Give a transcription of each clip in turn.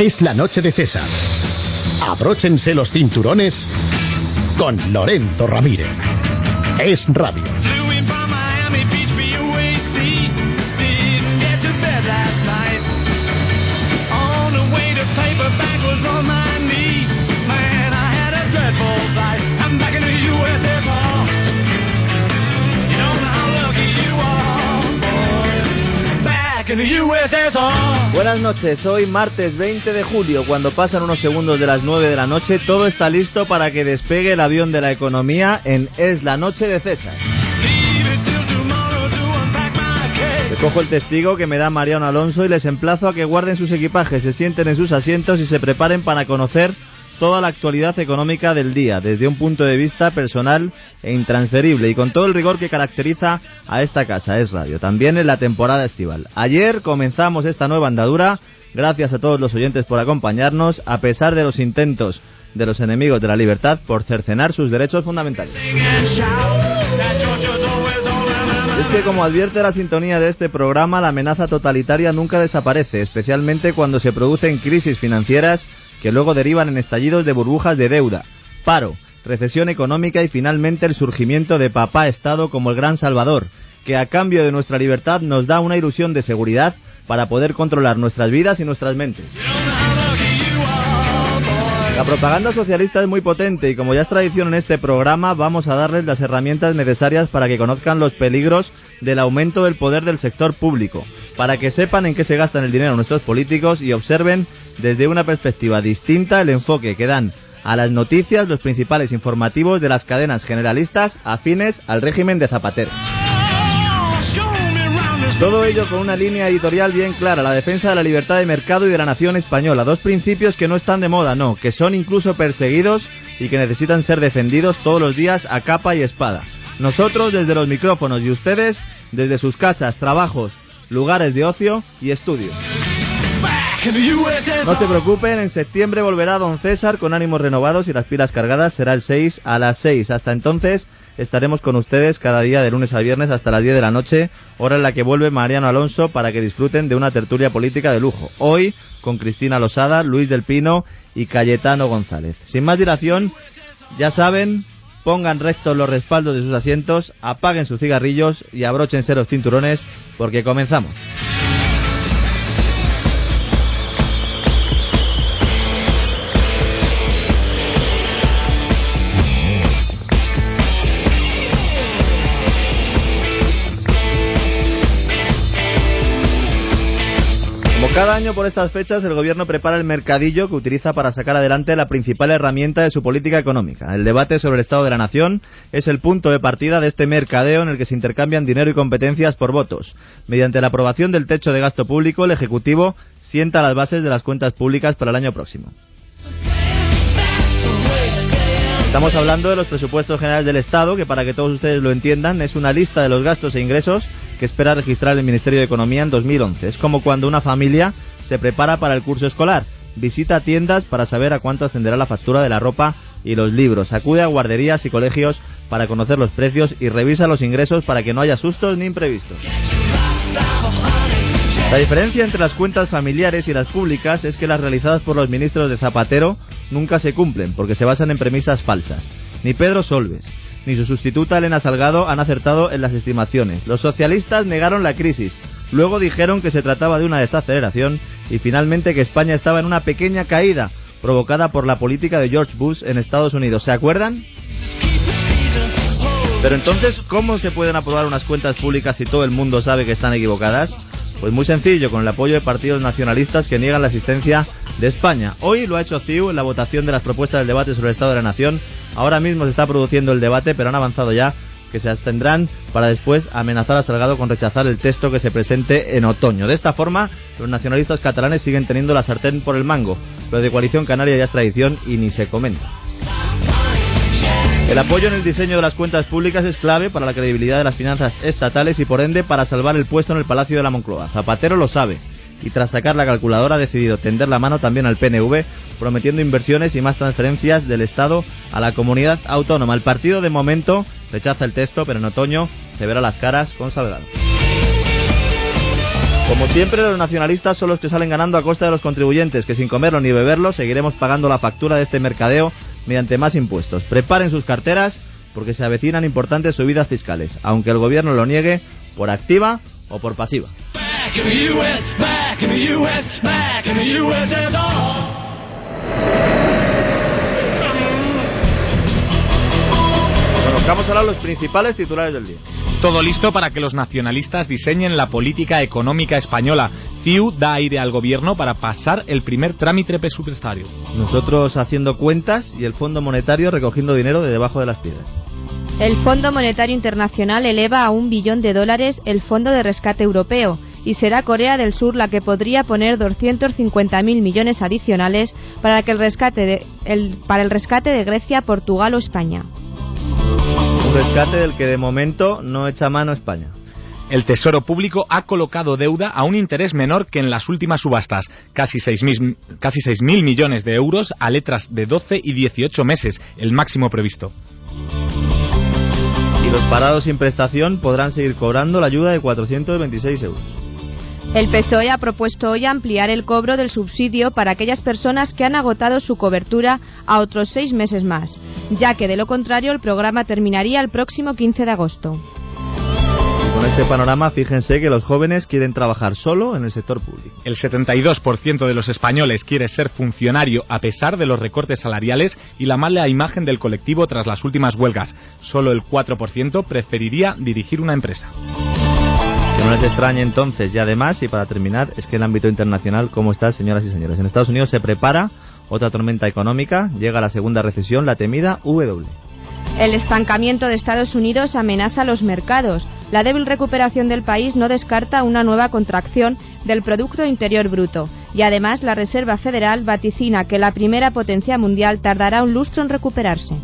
Es la noche de César. Abróchense los cinturones con Lorenzo Ramírez. Es radio. Buenas noches, hoy martes 20 de julio, cuando pasan unos segundos de las 9 de la noche, todo está listo para que despegue el avión de la economía en Es la Noche de César. Cojo el testigo que me da Mariano Alonso y les emplazo a que guarden sus equipajes, se sienten en sus asientos y se preparen para conocer toda la actualidad económica del día, desde un punto de vista personal e intransferible y con todo el rigor que caracteriza a esta casa, es radio, también en la temporada estival. Ayer comenzamos esta nueva andadura, gracias a todos los oyentes por acompañarnos, a pesar de los intentos de los enemigos de la libertad por cercenar sus derechos fundamentales. Es que como advierte la sintonía de este programa, la amenaza totalitaria nunca desaparece, especialmente cuando se producen crisis financieras que luego derivan en estallidos de burbujas de deuda, paro, recesión económica y finalmente el surgimiento de papá Estado como el gran salvador, que a cambio de nuestra libertad nos da una ilusión de seguridad para poder controlar nuestras vidas y nuestras mentes. La propaganda socialista es muy potente y como ya es tradición en este programa vamos a darles las herramientas necesarias para que conozcan los peligros del aumento del poder del sector público, para que sepan en qué se gastan el dinero nuestros políticos y observen desde una perspectiva distinta el enfoque que dan a las noticias los principales informativos de las cadenas generalistas afines al régimen de Zapatero. Todo ello con una línea editorial bien clara, la defensa de la libertad de mercado y de la nación española, dos principios que no están de moda, no, que son incluso perseguidos y que necesitan ser defendidos todos los días a capa y espada. Nosotros desde los micrófonos y ustedes desde sus casas, trabajos, lugares de ocio y estudios. No te preocupen, en septiembre volverá Don César con ánimos renovados y las pilas cargadas será el 6 a las 6. Hasta entonces estaremos con ustedes cada día de lunes a viernes hasta las 10 de la noche, hora en la que vuelve Mariano Alonso para que disfruten de una tertulia política de lujo. Hoy con Cristina Losada, Luis del Pino y Cayetano González. Sin más dilación, ya saben, pongan rectos los respaldos de sus asientos, apaguen sus cigarrillos y abróchense los cinturones porque comenzamos. Cada año por estas fechas el gobierno prepara el mercadillo que utiliza para sacar adelante la principal herramienta de su política económica. El debate sobre el estado de la nación es el punto de partida de este mercadeo en el que se intercambian dinero y competencias por votos. Mediante la aprobación del techo de gasto público, el Ejecutivo sienta las bases de las cuentas públicas para el año próximo. Estamos hablando de los presupuestos generales del Estado, que para que todos ustedes lo entiendan, es una lista de los gastos e ingresos que espera registrar el Ministerio de Economía en 2011. Es como cuando una familia se prepara para el curso escolar, visita tiendas para saber a cuánto ascenderá la factura de la ropa y los libros, acude a guarderías y colegios para conocer los precios y revisa los ingresos para que no haya sustos ni imprevistos. La diferencia entre las cuentas familiares y las públicas es que las realizadas por los ministros de Zapatero nunca se cumplen porque se basan en premisas falsas. Ni Pedro Solves ni su sustituta Elena Salgado han acertado en las estimaciones. Los socialistas negaron la crisis, luego dijeron que se trataba de una desaceleración y finalmente que España estaba en una pequeña caída provocada por la política de George Bush en Estados Unidos. ¿Se acuerdan? Pero entonces, ¿cómo se pueden aprobar unas cuentas públicas si todo el mundo sabe que están equivocadas? Pues muy sencillo, con el apoyo de partidos nacionalistas que niegan la existencia de España. Hoy lo ha hecho CIU en la votación de las propuestas del debate sobre el Estado de la Nación. Ahora mismo se está produciendo el debate, pero han avanzado ya que se abstendrán para después amenazar a Salgado con rechazar el texto que se presente en otoño. De esta forma, los nacionalistas catalanes siguen teniendo la sartén por el mango, pero de coalición canaria ya es tradición y ni se comenta. El apoyo en el diseño de las cuentas públicas es clave para la credibilidad de las finanzas estatales y por ende para salvar el puesto en el Palacio de la Moncloa. Zapatero lo sabe y tras sacar la calculadora ha decidido tender la mano también al PNV, prometiendo inversiones y más transferencias del Estado a la comunidad autónoma. El partido de momento rechaza el texto, pero en otoño se verá las caras con Salgado. Como siempre, los nacionalistas son los que salen ganando a costa de los contribuyentes, que sin comerlo ni beberlo seguiremos pagando la factura de este mercadeo mediante más impuestos. Preparen sus carteras porque se avecinan importantes subidas fiscales, aunque el gobierno lo niegue por activa o por pasiva. Conozcamos ahora los principales titulares del día. Todo listo para que los nacionalistas diseñen la política económica española. CIU da aire al gobierno para pasar el primer trámite presupuestario. Nosotros haciendo cuentas y el Fondo Monetario recogiendo dinero de debajo de las piedras. El Fondo Monetario Internacional eleva a un billón de dólares el Fondo de Rescate Europeo y será Corea del Sur la que podría poner 250.000 millones adicionales para, que el rescate de, el, para el rescate de Grecia, Portugal o España. Un rescate del que de momento no echa mano España. El Tesoro Público ha colocado deuda a un interés menor que en las últimas subastas, casi 6.000 casi millones de euros a letras de 12 y 18 meses, el máximo previsto. Y los parados sin prestación podrán seguir cobrando la ayuda de 426 euros. El PSOE ha propuesto hoy ampliar el cobro del subsidio para aquellas personas que han agotado su cobertura a otros seis meses más, ya que de lo contrario el programa terminaría el próximo 15 de agosto. con este panorama, fíjense que los jóvenes quieren trabajar solo en el sector público. El 72% de los españoles quiere ser funcionario a pesar de los recortes salariales y la mala imagen del colectivo tras las últimas huelgas. Solo el 4% preferiría dirigir una empresa. No les extrañe entonces, y además, y para terminar, es que en el ámbito internacional, ¿cómo está, señoras y señores? En Estados Unidos se prepara otra tormenta económica, llega la segunda recesión, la temida W. El estancamiento de Estados Unidos amenaza los mercados. La débil recuperación del país no descarta una nueva contracción del Producto Interior Bruto. Y además la Reserva Federal vaticina que la primera potencia mundial tardará un lustro en recuperarse.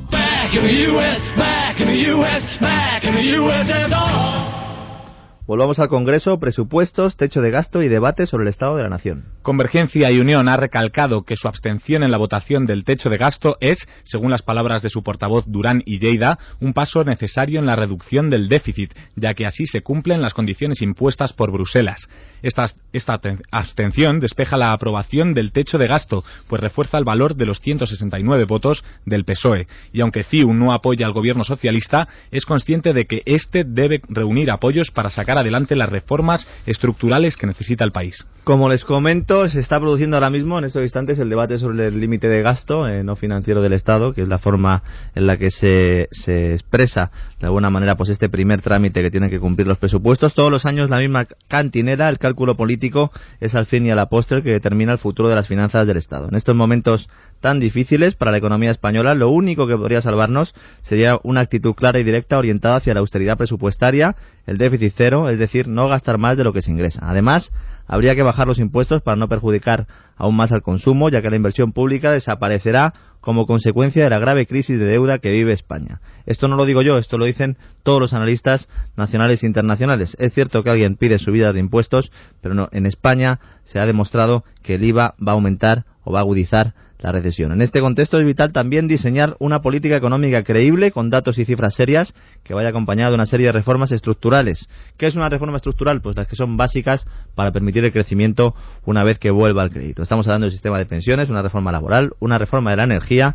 Volvamos al Congreso, presupuestos, techo de gasto y debate sobre el Estado de la Nación. Convergencia y Unión ha recalcado que su abstención en la votación del techo de gasto es, según las palabras de su portavoz Durán y Lleida, un paso necesario en la reducción del déficit, ya que así se cumplen las condiciones impuestas por Bruselas. Esta, abstención despeja la aprobación del techo de gasto, pues refuerza el valor de los 169 votos del PSOE. Y aunque CIU no apoya al gobierno socialista, es consciente de que éste debe reunir apoyos para sacar adelante las reformas estructurales que necesita el país. Como les comento, se está produciendo ahora mismo, en estos instantes, el debate sobre el límite de gasto eh, no financiero del Estado, que es la forma en la que se, se expresa de alguna manera pues este primer trámite que tienen que cumplir los presupuestos. Todos los años la misma cantinera, el cálculo político es al fin y a la postre que determina el futuro de las finanzas del Estado. En estos momentos tan difíciles para la economía española, lo único que podría salvarnos sería una actitud clara y directa orientada hacia la austeridad presupuestaria, el déficit cero, es decir, no gastar más de lo que se ingresa. Además, habría que bajar los impuestos para no perjudicar aún más al consumo, ya que la inversión pública desaparecerá como consecuencia de la grave crisis de deuda que vive España. Esto no lo digo yo, esto lo dicen todos los analistas nacionales e internacionales. Es cierto que alguien pide subida de impuestos, pero no, en España se ha demostrado que el IVA va a aumentar o va a agudizar la recesión. En este contexto es vital también diseñar una política económica creíble con datos y cifras serias que vaya acompañada de una serie de reformas estructurales. ¿Qué es una reforma estructural? Pues las que son básicas para permitir el crecimiento una vez que vuelva el crédito. Estamos hablando del sistema de pensiones, una reforma laboral, una reforma de la energía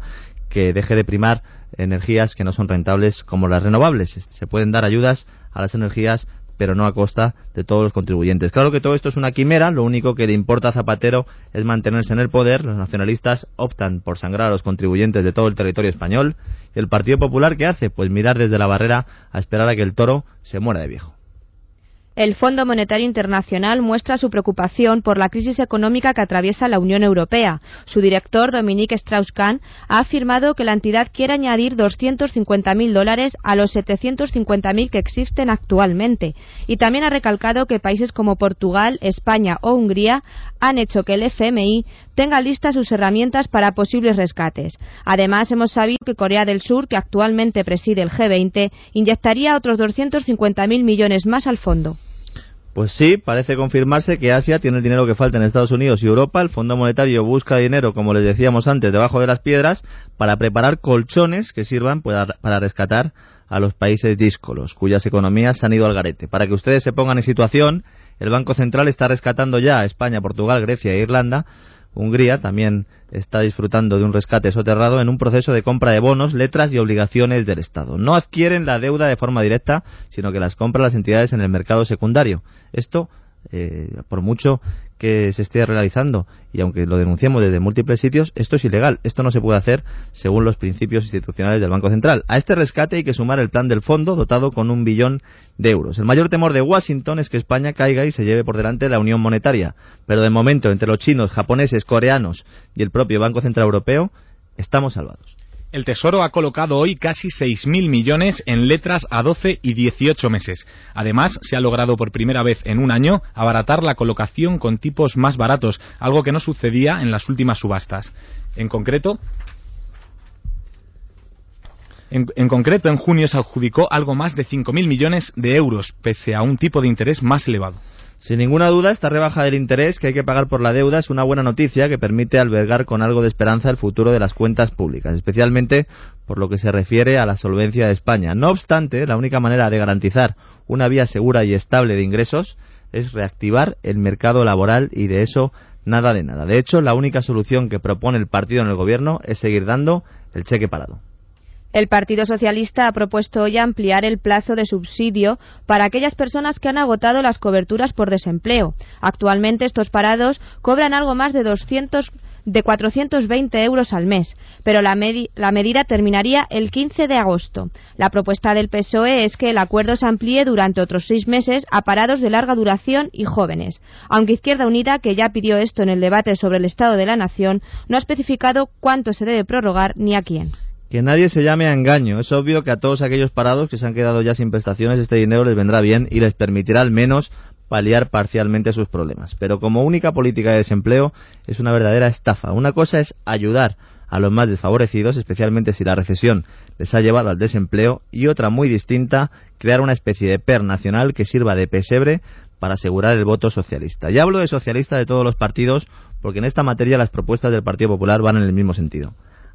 que deje de primar energías que no son rentables como las renovables. Se pueden dar ayudas a las energías pero no a costa de todos los contribuyentes. Claro que todo esto es una quimera, lo único que le importa a Zapatero es mantenerse en el poder, los nacionalistas optan por sangrar a los contribuyentes de todo el territorio español, y el Partido Popular, ¿qué hace? Pues mirar desde la barrera a esperar a que el toro se muera de viejo. El Fondo Monetario Internacional muestra su preocupación por la crisis económica que atraviesa la Unión Europea. Su director, Dominique Strauss-Kahn, ha afirmado que la entidad quiere añadir 250.000 dólares a los 750.000 que existen actualmente. Y también ha recalcado que países como Portugal, España o Hungría han hecho que el FMI tenga listas sus herramientas para posibles rescates. Además, hemos sabido que Corea del Sur, que actualmente preside el G20, inyectaría otros 250.000 millones más al fondo. Pues sí, parece confirmarse que Asia tiene el dinero que falta en Estados Unidos y Europa. El Fondo Monetario busca dinero, como les decíamos antes, debajo de las piedras para preparar colchones que sirvan para, rescatar a los países díscolos, cuyas economías han ido al garete. Para que ustedes se pongan en situación, el Banco Central está rescatando ya a España, Portugal, Grecia e Irlanda Hungría también está disfrutando de un rescate soterrado en un proceso de compra de bonos, letras y obligaciones del Estado. No adquieren la deuda de forma directa, sino que las compran las entidades en el mercado secundario. Esto eh, por mucho que se esté realizando y aunque lo denunciamos desde múltiples sitios, esto es ilegal. Esto no se puede hacer según los principios institucionales del Banco Central. A este rescate hay que sumar el plan del fondo dotado con un billón de euros. El mayor temor de Washington es que España caiga y se lleve por delante la Unión Monetaria. Pero de momento, entre los chinos, japoneses, coreanos y el propio Banco Central Europeo, estamos salvados. El Tesoro ha colocado hoy casi 6.000 millones en letras a 12 y 18 meses. Además, se ha logrado por primera vez en un año abaratar la colocación con tipos más baratos, algo que no sucedía en las últimas subastas. En concreto, en, en, concreto, en junio se adjudicó algo más de 5.000 millones de euros, pese a un tipo de interés más elevado. Sin ninguna duda, esta rebaja del interés que hay que pagar por la deuda es una buena noticia que permite albergar con algo de esperanza el futuro de las cuentas públicas, especialmente por lo que se refiere a la solvencia de España. No obstante, la única manera de garantizar una vía segura y estable de ingresos es reactivar el mercado laboral y de eso nada de nada. De hecho, la única solución que propone el partido en el gobierno es seguir dando el cheque parado. El Partido Socialista ha propuesto hoy ampliar el plazo de subsidio para aquellas personas que han agotado las coberturas por desempleo. Actualmente estos parados cobran algo más de 200 de 420 euros al mes, pero la, la, medida terminaría el 15 de agosto. La propuesta del PSOE es que el acuerdo se amplíe durante otros seis meses a parados de larga duración y jóvenes, aunque Izquierda Unida, que ya pidió esto en el debate sobre el Estado de la Nación, no ha especificado cuánto se debe prorrogar ni a quién. Que nadie se llame a engaño. Es obvio que a todos aquellos parados que se han quedado ya sin prestaciones este dinero les vendrá bien y les permitirá al menos paliar parcialmente sus problemas. Pero como única política de desempleo es una verdadera estafa. Una cosa es ayudar a los más desfavorecidos, especialmente si la recesión les ha llevado al desempleo, y otra muy distinta, crear una especie de PER nacional que sirva de pesebre para asegurar el voto socialista. Ya hablo de socialista de todos los partidos, porque en esta materia las propuestas del Partido Popular van en el mismo sentido.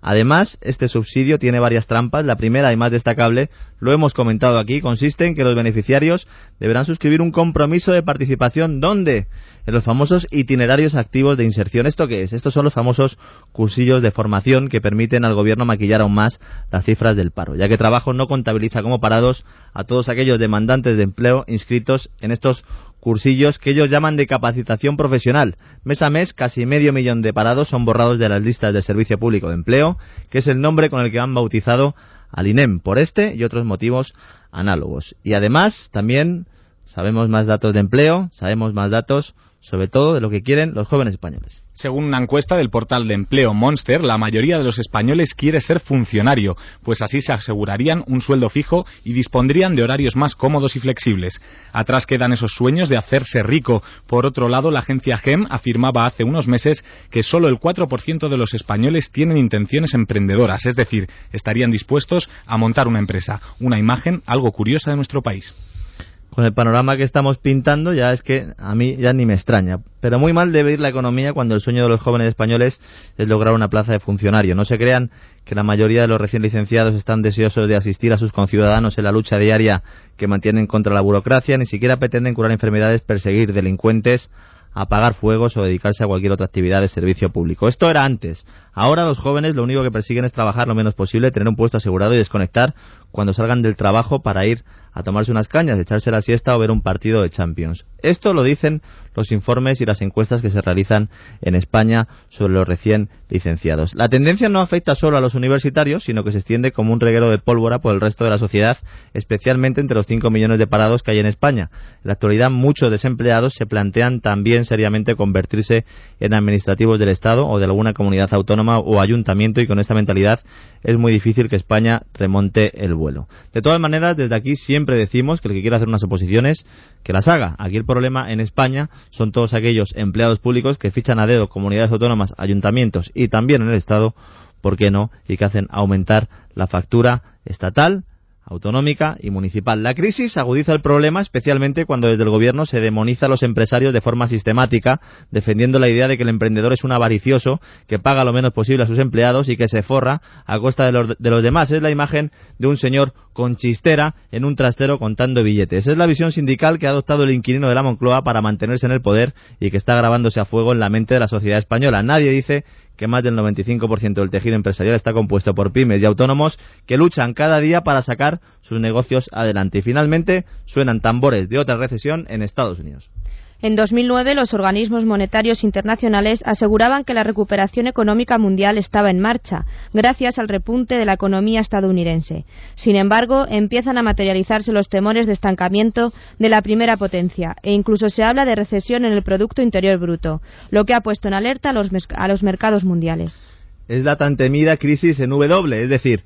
Además, este subsidio tiene varias trampas. La primera y más destacable, lo hemos comentado aquí, consiste en que los beneficiarios deberán suscribir un compromiso de participación. ¿Dónde? En los famosos itinerarios activos de inserción. ¿Esto qué es? Estos son los famosos cursillos de formación que permiten al gobierno maquillar aún más las cifras del paro, ya que trabajo no contabiliza como parados a todos aquellos demandantes de empleo inscritos en estos cursillos que ellos llaman de capacitación profesional. Mes a mes, casi medio millón de parados son borrados de las listas del Servicio Público de Empleo, que es el nombre con el que han bautizado al INEM, por este y otros motivos análogos. Y además, también sabemos más datos de empleo, sabemos más datos sobre todo de lo que quieren los jóvenes españoles. Según una encuesta del portal de empleo Monster, la mayoría de los españoles quiere ser funcionario, pues así se asegurarían un sueldo fijo y dispondrían de horarios más cómodos y flexibles. Atrás quedan esos sueños de hacerse rico. Por otro lado, la agencia GEM afirmaba hace unos meses que solo el 4% de los españoles tienen intenciones emprendedoras, es decir, estarían dispuestos a montar una empresa. Una imagen algo curiosa de nuestro país con el panorama que estamos pintando, ya es que a mí ya ni me extraña. Pero muy mal debe ir la economía cuando el sueño de los jóvenes españoles es lograr una plaza de funcionario. No se crean que la mayoría de los recién licenciados están deseosos de asistir a sus conciudadanos en la lucha diaria que mantienen contra la burocracia, ni siquiera pretenden curar enfermedades, perseguir delincuentes, apagar fuegos o dedicarse a cualquier otra actividad de servicio público. Esto era antes. Ahora los jóvenes lo único que persiguen es trabajar lo menos posible, tener un puesto asegurado y desconectar cuando salgan del trabajo para ir a tomarse unas cañas, echarse la siesta o ver un partido de Champions. Esto lo dicen los informes y las encuestas que se realizan en España sobre los recién licenciados. La tendencia no afecta solo a los universitarios, sino que se extiende como un reguero de pólvora por el resto de la sociedad, especialmente entre los 5 millones de parados que hay en España. En la actualidad, muchos desempleados se plantean también seriamente convertirse en administrativos del Estado o de alguna comunidad autónoma o ayuntamiento y con esta mentalidad es muy difícil que España remonte el vuelo. De todas maneras, desde aquí siempre decimos que el que quiera hacer unas oposiciones, que las haga. Aquí el problema en España son todos aquellos empleados públicos que fichan a dedo comunidades autónomas, ayuntamientos y también en el Estado, ¿por qué no? Y que hacen aumentar la factura estatal autonómica y municipal. La crisis agudiza el problema especialmente cuando desde el gobierno se demoniza a los empresarios de forma sistemática, defendiendo la idea de que el emprendedor es un avaricioso que paga lo menos posible a sus empleados y que se forra a costa de los, de los demás. Es la imagen de un señor con chistera en un trastero contando billetes. Es la visión sindical que ha adoptado el inquilino de la Moncloa para mantenerse en el poder y que está grabándose a fuego en la mente de la sociedad española. Nadie dice que más del 95% del tejido empresarial está compuesto por pymes y autónomos que luchan cada día para sacar sus negocios adelante. Y finalmente suenan tambores de otra recesión en Estados Unidos. En 2009, los organismos monetarios internacionales aseguraban que la recuperación económica mundial estaba en marcha, gracias al repunte de la economía estadounidense. Sin embargo, empiezan a materializarse los temores de estancamiento de la primera potencia, e incluso se habla de recesión en el Producto Interior Bruto, lo que ha puesto en alerta a los, a los mercados mundiales. Es la tan temida crisis en W, es decir,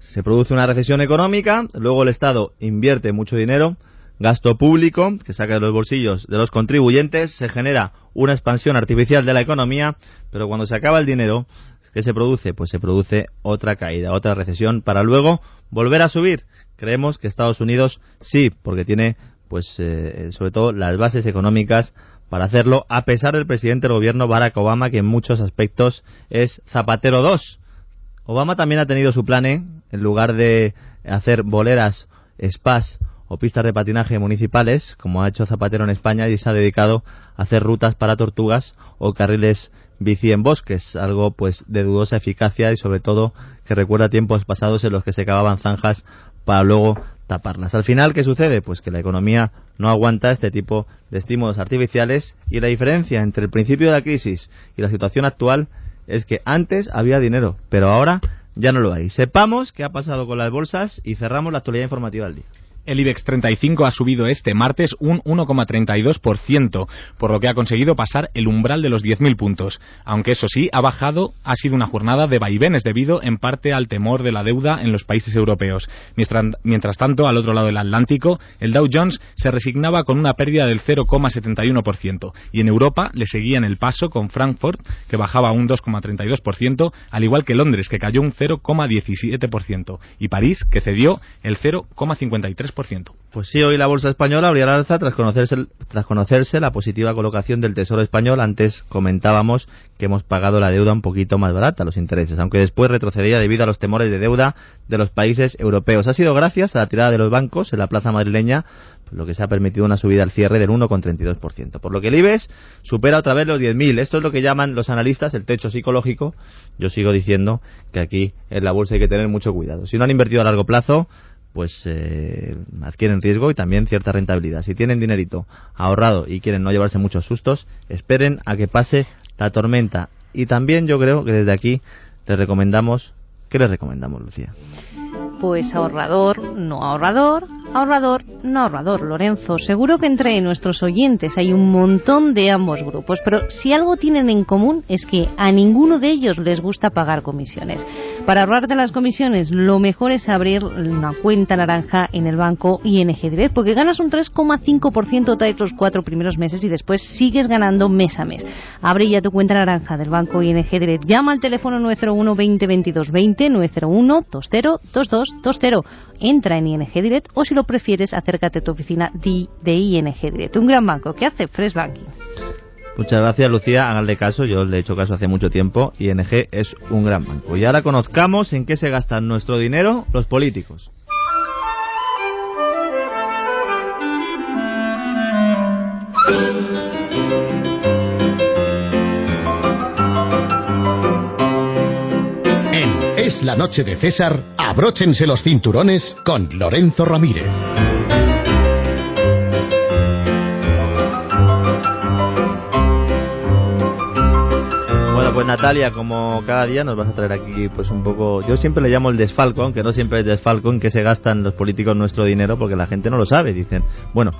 se produce una recesión económica, luego el Estado invierte mucho dinero, gasto público que saca de los bolsillos de los contribuyentes, se genera una expansión artificial de la economía, pero cuando se acaba el dinero, ¿qué se produce? Pues se produce otra caída, otra recesión, para luego volver a subir. Creemos que Estados Unidos sí, porque tiene, pues, eh, sobre todo las bases económicas para hacerlo, a pesar del presidente del gobierno Barack Obama, que en muchos aspectos es Zapatero 2. Obama también ha tenido su plan, ¿eh? en lugar de hacer boleras, spas o pistas de patinaje municipales, como ha hecho Zapatero en España, y se ha dedicado a hacer rutas para tortugas o carriles bici en bosques, algo pues de dudosa eficacia y sobre todo que recuerda tiempos pasados en los que se cavaban zanjas para luego taparlas. Al final, ¿qué sucede? Pues que la economía no aguanta este tipo de estímulos artificiales y la diferencia entre el principio de la crisis y la situación actual es que antes había dinero, pero ahora ya no lo hay. Sepamos qué ha pasado con las bolsas y cerramos la actualidad informativa del día. El IBEX 35 ha subido este martes un 1,32%, por lo que ha conseguido pasar el umbral de los 10.000 puntos. Aunque eso sí, ha bajado, ha sido una jornada de vaivenes debido en parte al temor de la deuda en los países europeos. Mientras, tanto, al otro lado del Atlántico, el Dow Jones se resignaba con una pérdida del 0,71% y en Europa le seguían el paso con Frankfurt, que bajaba un 2,32%, al igual que Londres, que cayó un 0,17%, y París, que cedió el 0,53%. Pues sí, hoy la bolsa española abrió la alza tras conocerse, tras conocerse la positiva colocación del Tesoro español. Antes comentábamos que hemos pagado la deuda un poquito más barata, los intereses, aunque después retrocedía debido a los temores de deuda de los países europeos. Ha sido gracias a la tirada de los bancos en la plaza madrileña lo que se ha permitido una subida al cierre del 1,32%. Por lo que el IBEX supera otra vez los 10.000. Esto es lo que llaman los analistas el techo psicológico. Yo sigo diciendo que aquí en la bolsa hay que tener mucho cuidado. Si no han invertido a largo plazo, pues eh, adquieren riesgo y también cierta rentabilidad. Si tienen dinerito ahorrado y quieren no llevarse muchos sustos, esperen a que pase la tormenta. Y también yo creo que desde aquí les recomendamos, ¿qué les recomendamos, Lucía? Pues ahorrador, no ahorrador, ahorrador, no ahorrador. Lorenzo, seguro que entre nuestros oyentes hay un montón de ambos grupos, pero si algo tienen en común es que a ninguno de ellos les gusta pagar comisiones. Para ahorrarte las comisiones, lo mejor es abrir una cuenta naranja en el banco ING Direct, porque ganas un 3,5% tras los cuatro primeros meses y después sigues ganando mes a mes. Abre ya tu cuenta naranja del banco ING Direct. Llama al teléfono 901 20 22 20, 901 20 22 20. Entra en ING Direct o si lo prefieres, acércate a tu oficina de, ING Direct. Un gran banco que hace Fresh Banking. Muchas gracias, Lucía. Háganle caso. Yo le he hecho caso hace mucho tiempo. ING es un gran banco. Y ahora conozcamos en qué se gastan nuestro dinero los políticos. la noche de César, abróchense los cinturones con Lorenzo Ramírez. Pues Natalia, como cada día nos vas a traer aquí pues un poco, yo siempre le llamo el desfalco, aunque no siempre es desfalco en que se gastan los políticos nuestro dinero porque la gente no lo sabe, dicen, bueno,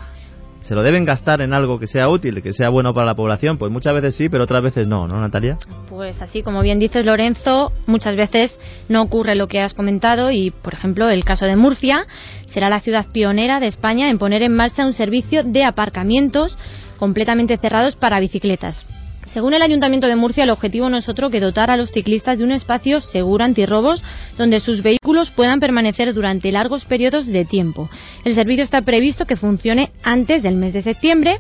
¿Se lo deben gastar en algo que sea útil, que sea bueno para la población? Pues muchas veces sí, pero otras veces no, ¿no, Natalia? Pues así, como bien dices, Lorenzo, muchas veces no ocurre lo que has comentado y, por ejemplo, el caso de Murcia será la ciudad pionera de España en poner en marcha un servicio de aparcamientos completamente cerrados para bicicletas. Según el Ayuntamiento de Murcia, el objetivo no es otro que dotar a los ciclistas de un espacio seguro antirrobos donde sus vehículos puedan permanecer durante largos periodos de tiempo. El servicio está previsto que funcione antes del mes de septiembre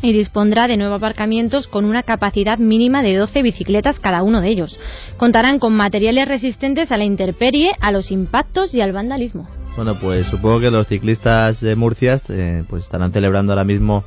y dispondrá de nueve aparcamientos con una capacidad mínima de 12 bicicletas cada uno de ellos. Contarán con materiales resistentes a la intemperie, a los impactos y al vandalismo. Bueno, pues supongo que los ciclistas de Murcia eh, pues estarán celebrando ahora mismo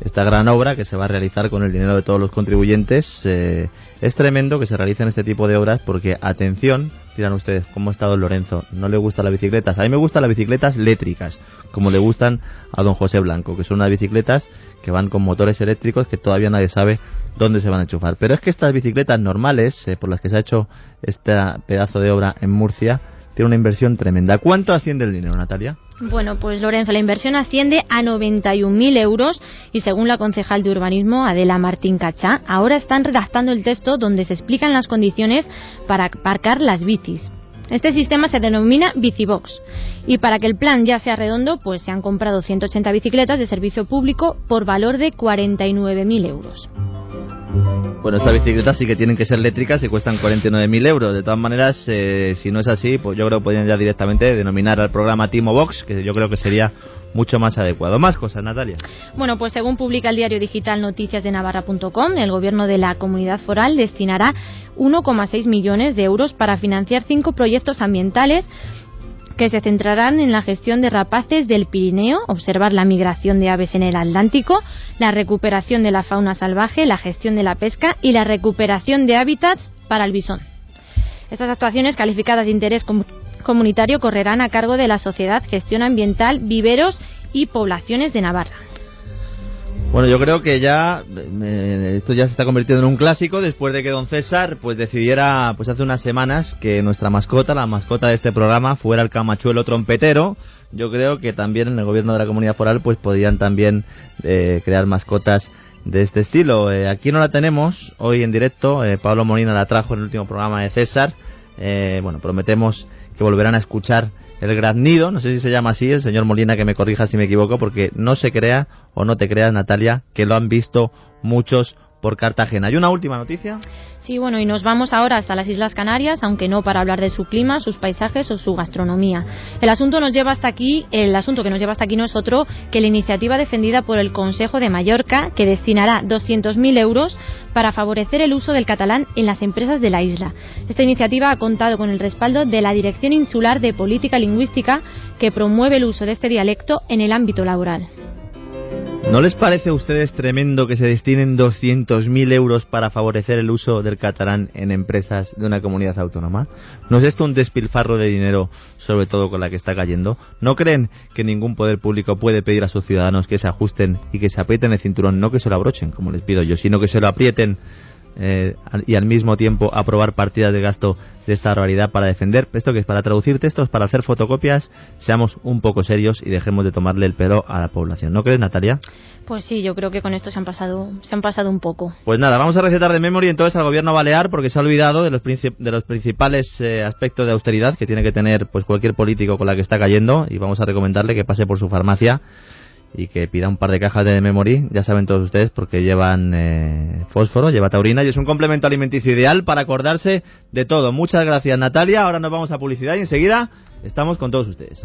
esta gran obra que se va a realizar con el dinero de todos los contribuyentes. Eh, es tremendo que se realicen este tipo de obras porque, atención, dirán ustedes, ¿cómo ha estado Lorenzo? No le gustan las bicicletas. A mí me gustan las bicicletas eléctricas, como le gustan a don José Blanco, que son unas bicicletas que van con motores eléctricos que todavía nadie sabe dónde se van a enchufar. Pero es que estas bicicletas normales, eh, por las que se ha hecho este pedazo de obra en Murcia, tiene una inversión tremenda. ¿Cuánto asciende el dinero, Natalia? Bueno, pues Lorenzo, la inversión asciende a 91.000 euros y según la concejal de urbanismo, Adela Martín Cachá, ahora están redactando el texto donde se explican las condiciones para aparcar las bicis. Este sistema se denomina Bicibox y para que el plan ya sea redondo, pues se han comprado 180 bicicletas de servicio público por valor de 49.000 euros. Bueno, estas bicicletas sí que tienen que ser eléctricas y cuestan 49.000 euros. De todas maneras, eh, si no es así, pues yo creo que podrían ya directamente denominar al programa Timo Box, que yo creo que sería mucho más adecuado. Más cosas, Natalia. Bueno, pues según publica el diario digital Noticias de Navarra.com, el gobierno de la comunidad foral destinará 1,6 millones de euros para financiar cinco proyectos ambientales que se centrarán en la gestión de rapaces del Pirineo, observar la migración de aves en el Atlántico, la recuperación de la fauna salvaje, la gestión de la pesca y la recuperación de hábitats para el bisón. Estas actuaciones calificadas de interés comunitario correrán a cargo de la Sociedad Gestión Ambiental Viveros y Poblaciones de Navarra. Bueno, yo creo que ya eh, esto ya se está convirtiendo en un clásico después de que don César pues decidiera pues hace unas semanas que nuestra mascota, la mascota de este programa, fuera el camachuelo trompetero. Yo creo que también en el gobierno de la comunidad foral pues podían también eh, crear mascotas de este estilo. Eh, aquí no la tenemos hoy en directo. Pablo Molina la trajo en el último programa de César. bueno, prometemos que volverán a escuchar el graznido, no sé si se llama así, el señor Molina que me corrija si me equivoco, porque no se crea o no te creas, Natalia, que lo han visto muchos por Cartagena. ¿Hay una última noticia? Sí, bueno, y nos vamos ahora hasta las Islas Canarias, aunque no para hablar de su clima, sus paisajes o su gastronomía. El asunto nos lleva hasta aquí, el asunto que nos lleva hasta aquí no es otro que la iniciativa defendida por el Consejo de Mallorca, que destinará 200.000 euros para favorecer el uso del catalán en las empresas de la isla. Esta iniciativa ha contado con el respaldo de la Dirección Insular de Política Lingüística, que promueve el uso de este dialecto en el ámbito laboral. ¿No les parece a ustedes tremendo que se destinen 200.000 euros para favorecer el uso del catalán en empresas de una comunidad autónoma? ¿No es esto un despilfarro de dinero, sobre todo con la que está cayendo? ¿No creen que ningún poder público puede pedir a sus ciudadanos que se ajusten y que se aprieten el cinturón, no que se lo abrochen, como les pido yo, sino que se lo aprieten eh, y al mismo tiempo aprobar partidas de gasto de esta realidad para defender esto que es para traducir textos, para hacer fotocopias, seamos un poco serios y dejemos de tomarle el pelo a la población. ¿No crees, Natalia? Pues sí, yo creo que con esto se han pasado, se han pasado un poco. Pues nada, vamos a recetar de memoria entonces al gobierno balear porque se ha olvidado de los, de los principales eh, aspectos de austeridad que tiene que tener pues cualquier político con la que está cayendo y vamos a recomendarle que pase por su farmacia y que pida un par de cajas de memory, ya saben todos ustedes, porque llevan eh, fósforo, lleva taurina y es un complemento alimenticio ideal para acordarse de todo. Muchas gracias Natalia, ahora nos vamos a publicidad y enseguida estamos con todos ustedes.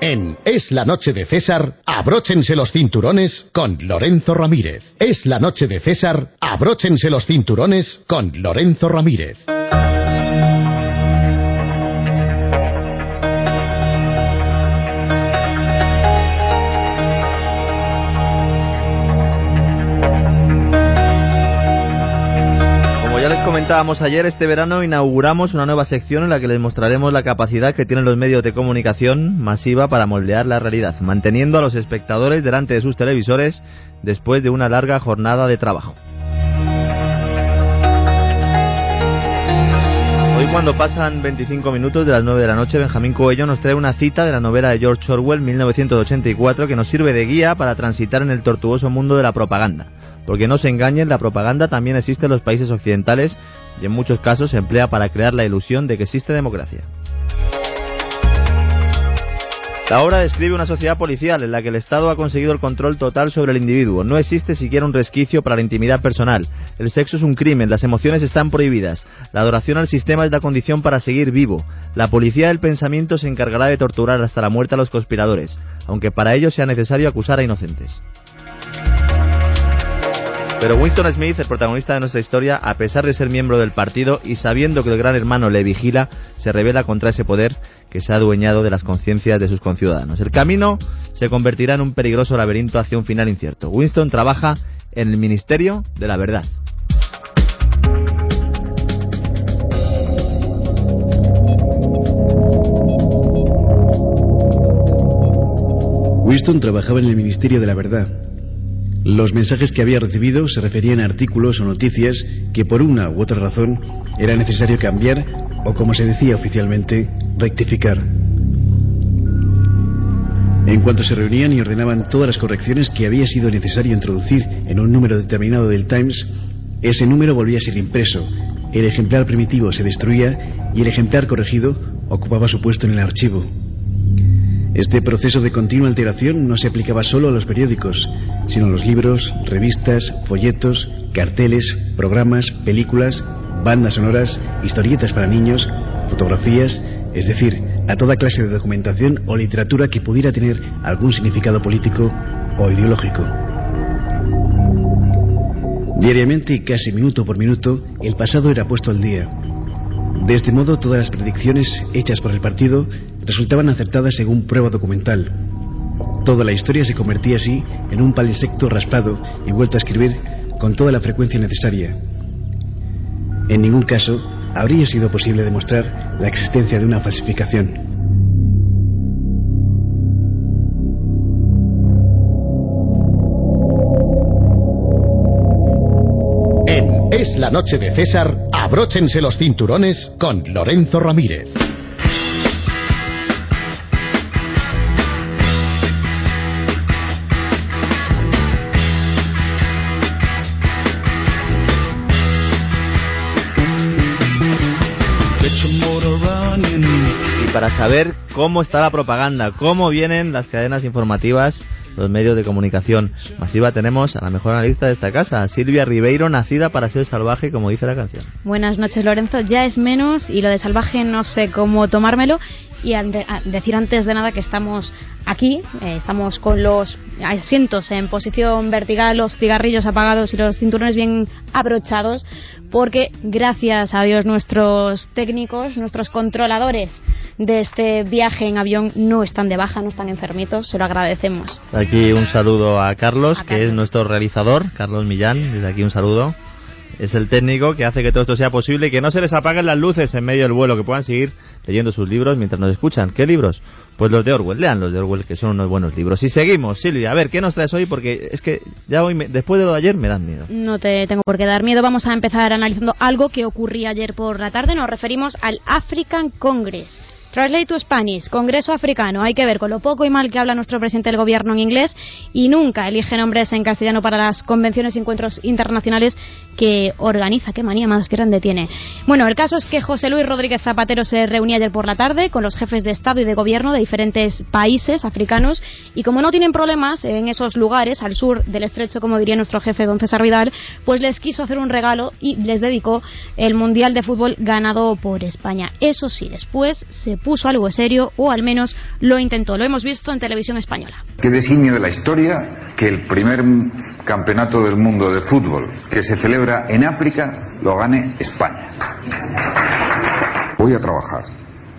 En Es la Noche de César, abróchense los cinturones con Lorenzo Ramírez. Es la Noche de César, abróchense los cinturones con Lorenzo Ramírez. Comentábamos ayer, este verano inauguramos una nueva sección en la que les mostraremos la capacidad que tienen los medios de comunicación masiva para moldear la realidad, manteniendo a los espectadores delante de sus televisores después de una larga jornada de trabajo. Hoy cuando pasan 25 minutos de las 9 de la noche, Benjamín Coello nos trae una cita de la novela de George Orwell 1984 que nos sirve de guía para transitar en el tortuoso mundo de la propaganda. Porque no se engañen, la propaganda también existe en los países occidentales y en muchos casos se emplea para crear la ilusión de que existe democracia. La obra describe una sociedad policial en la que el Estado ha conseguido el control total sobre el individuo. No existe siquiera un resquicio para la intimidad personal. El sexo es un crimen, las emociones están prohibidas. La adoración al sistema es la condición para seguir vivo. La policía del pensamiento se encargará de torturar hasta la muerte a los conspiradores, aunque para ello sea necesario acusar a inocentes. Pero Winston Smith, el protagonista de nuestra historia, a pesar de ser miembro del partido y sabiendo que el gran hermano le vigila, se revela contra ese poder que se ha adueñado de las conciencias de sus conciudadanos. El camino se convertirá en un peligroso laberinto hacia un final incierto. Winston trabaja en el Ministerio de la Verdad. Winston trabajaba en el Ministerio de la Verdad los mensajes que había recibido se referían a artículos o noticias que por una u otra razón era necesario cambiar o, como se decía oficialmente, rectificar. En cuanto se reunían y ordenaban todas las correcciones que había sido necesario introducir en un número determinado del Times, ese número volvía a ser impreso, el ejemplar primitivo se destruía y el ejemplar corregido ocupaba su puesto en el archivo. Este proceso de continua alteración no se aplicaba solo a los periódicos, sino a los libros, revistas, folletos, carteles, programas, películas, bandas sonoras, historietas para niños, fotografías, es decir, a toda clase de documentación o literatura que pudiera tener algún significado político o ideológico. Diariamente y casi minuto por minuto, el pasado era puesto al día. De este modo, todas las predicciones hechas por el partido resultaban acertadas según prueba documental. Toda la historia se convertía así en un palinsecto raspado y vuelto a escribir con toda la frecuencia necesaria. En ningún caso habría sido posible demostrar la existencia de una falsificación. La noche de César, abróchense los cinturones con Lorenzo Ramírez. para saber cómo está la propaganda, cómo vienen las cadenas informativas, los medios de comunicación masiva, tenemos a la mejor analista de esta casa, Silvia Ribeiro, nacida para ser salvaje, como dice la canción. Buenas noches, Lorenzo. Ya es menos y lo de salvaje no sé cómo tomármelo. Y decir antes de nada que estamos aquí, eh, estamos con los asientos en posición vertical, los cigarrillos apagados y los cinturones bien abrochados, porque gracias a Dios nuestros técnicos, nuestros controladores de este viaje en avión no están de baja, no están enfermitos, se lo agradecemos. Aquí un saludo a Carlos, que es nuestro realizador, Carlos Millán, desde aquí un saludo es el técnico que hace que todo esto sea posible y que no se les apaguen las luces en medio del vuelo, que puedan seguir leyendo sus libros mientras nos escuchan. ¿Qué libros? Pues los de Orwell, lean los de Orwell, que son unos buenos libros. Y seguimos, Silvia, a ver, ¿qué nos traes hoy? Porque es que ya hoy, después de lo de ayer, me dan miedo. No te tengo por qué dar miedo. Vamos a empezar analizando algo que ocurría ayer por la tarde. Nos referimos al African Congress Translate to Spanish, Congreso Africano. Hay que ver con lo poco y mal que habla nuestro presidente del gobierno en inglés y nunca elige nombres en castellano para las convenciones y encuentros internacionales que organiza. Qué manía más grande tiene. Bueno, el caso es que José Luis Rodríguez Zapatero se reunía ayer por la tarde con los jefes de Estado y de Gobierno de diferentes países africanos y como no tienen problemas en esos lugares, al sur del estrecho, como diría nuestro jefe don César Vidal, pues les quiso hacer un regalo y les dedicó el Mundial de Fútbol ganado por España. Eso sí, después se puso algo serio, o al menos lo intentó. Lo hemos visto en televisión española. Qué designio de la historia que el primer campeonato del mundo de fútbol que se celebra en África lo gane España. Voy a trabajar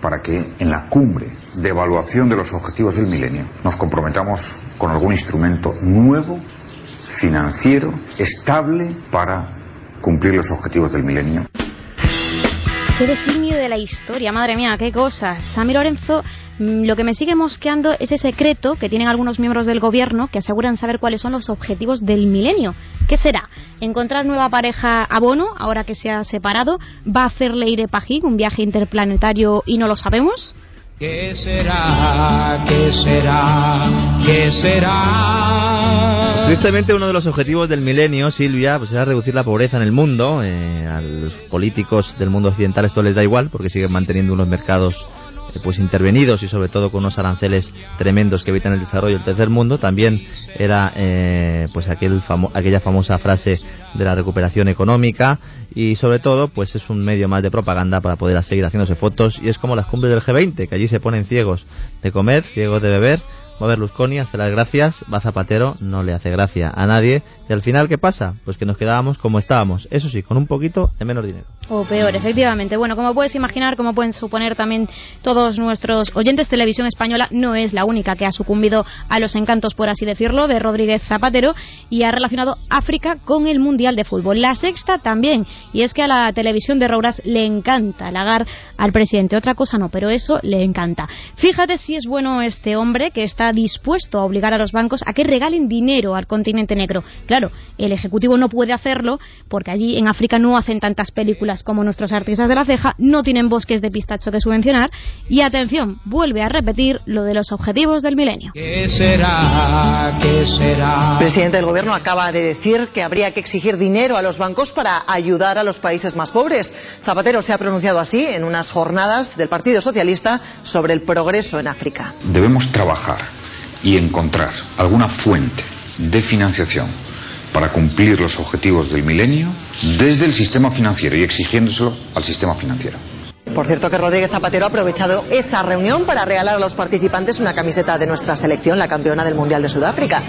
para que en la cumbre de evaluación de los objetivos del milenio nos comprometamos con algún instrumento nuevo, financiero, estable para cumplir los objetivos del milenio. Qué designio de la historia, madre mía, qué cosas. A Lorenzo, mm, lo que me sigue mosqueando es ese secreto que tienen algunos miembros del gobierno que aseguran saber cuáles son los objetivos del milenio. ¿Qué será? ¿Encontrar nueva pareja a Bono, ahora que se ha separado? ¿Va a hacerle ir Pajín un viaje interplanetario y no lo sabemos? ¿Qué será? ¿Qué será? ¿Qué será? Tristemente uno de los objetivos del milenio, Silvia, pues era reducir la pobreza en el mundo. Eh, a los políticos del mundo occidental esto les da igual porque siguen manteniendo unos mercados pues intervenidos y sobre todo con unos aranceles tremendos que evitan el desarrollo del tercer mundo, también era eh, pues aquel aquella famosa frase de la recuperación económica y sobre todo pues es un medio más de propaganda para poder seguir haciéndose fotos y es como las cumbres del G20, que allí se ponen ciegos de comer, ciegos de beber va Berlusconi, hace las gracias, va Zapatero, no le hace gracia a nadie. Y al final, ¿qué pasa? Pues que nos quedábamos como estábamos. Eso sí, con un poquito de menos dinero. O peor, efectivamente. Bueno, como puedes imaginar, como pueden suponer también todos nuestros oyentes, Televisión Española no es la única que ha sucumbido a los encantos, por así decirlo, de Rodríguez Zapatero y ha relacionado África con el Mundial de Fútbol. La sexta también. Y es que a la televisión de Rouras le encanta halagar al presidente. Otra cosa no, pero eso le encanta. Fíjate si es bueno este hombre que está dispuesto a obligar a los bancos a que regalen dinero al continente negro. Claro, el Ejecutivo no puede hacerlo porque allí en África no hacen tantas películas como nuestros artistas de la ceja, no tienen bosques de pistacho que subvencionar y atención, vuelve a repetir lo de los objetivos del milenio. ¿Qué será? ¿Qué será? El presidente del gobierno acaba de decir que habría que exigir dinero a los bancos para ayudar a los países más pobres. Zapatero se ha pronunciado así en unas jornadas del Partido Socialista sobre el progreso en África. Debemos trabajar y encontrar alguna fuente de financiación para cumplir los objetivos del milenio desde el sistema financiero y exigiéndoselo al sistema financiero. Por cierto que Rodríguez Zapatero ha aprovechado esa reunión para regalar a los participantes una camiseta de nuestra selección, la campeona del Mundial de Sudáfrica.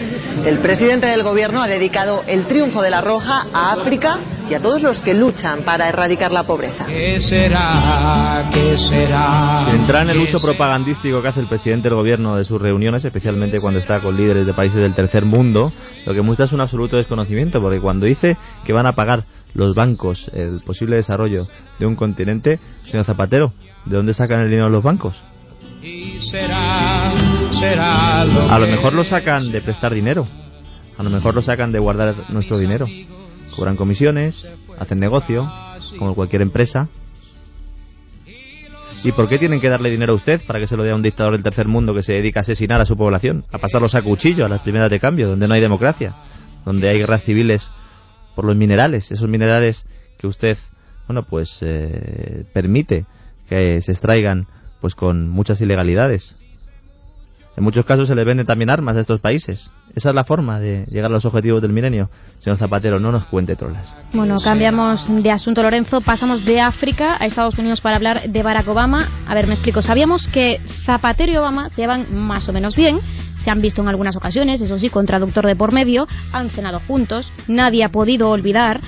El presidente del gobierno ha dedicado el triunfo de la Roja a África y a todos los que luchan para erradicar la pobreza. ¿Qué será? ¿Qué será? Entra en el uso propagandístico que hace el presidente del gobierno de sus reuniones, especialmente cuando está con líderes de países del tercer mundo, lo que muestra es un absoluto desconocimiento, porque cuando dice que van a pagar los bancos el posible desarrollo de un continente, señor Zapatero, ¿de dónde sacan el dinero los bancos? a lo mejor lo sacan de prestar dinero, a lo mejor lo sacan de guardar nuestro dinero. Cobran comisiones, hacen negocio, como cualquier empresa. ¿Y por qué tienen que darle dinero a usted para que se lo dé a un dictador del tercer mundo que se dedica a asesinar a su población, a pasarlos a cuchillo a las primeras de cambio, donde no hay democracia, donde hay guerras civiles por los minerales, esos minerales que usted, bueno, pues eh, permite que se extraigan pues con muchas ilegalidades. En muchos casos se le venden también armas a estos países. Esa es la forma de llegar a los objetivos del milenio. Señor Zapatero, no nos cuente trolas. Bueno, cambiamos de asunto, Lorenzo. Pasamos de África a Estados Unidos para hablar de Barack Obama. A ver, me explico. Sabíamos que Zapatero y Obama se llevan más o menos bien. Se han visto en algunas ocasiones, eso sí, con traductor de por medio. Han cenado juntos. Nadie ha podido olvidar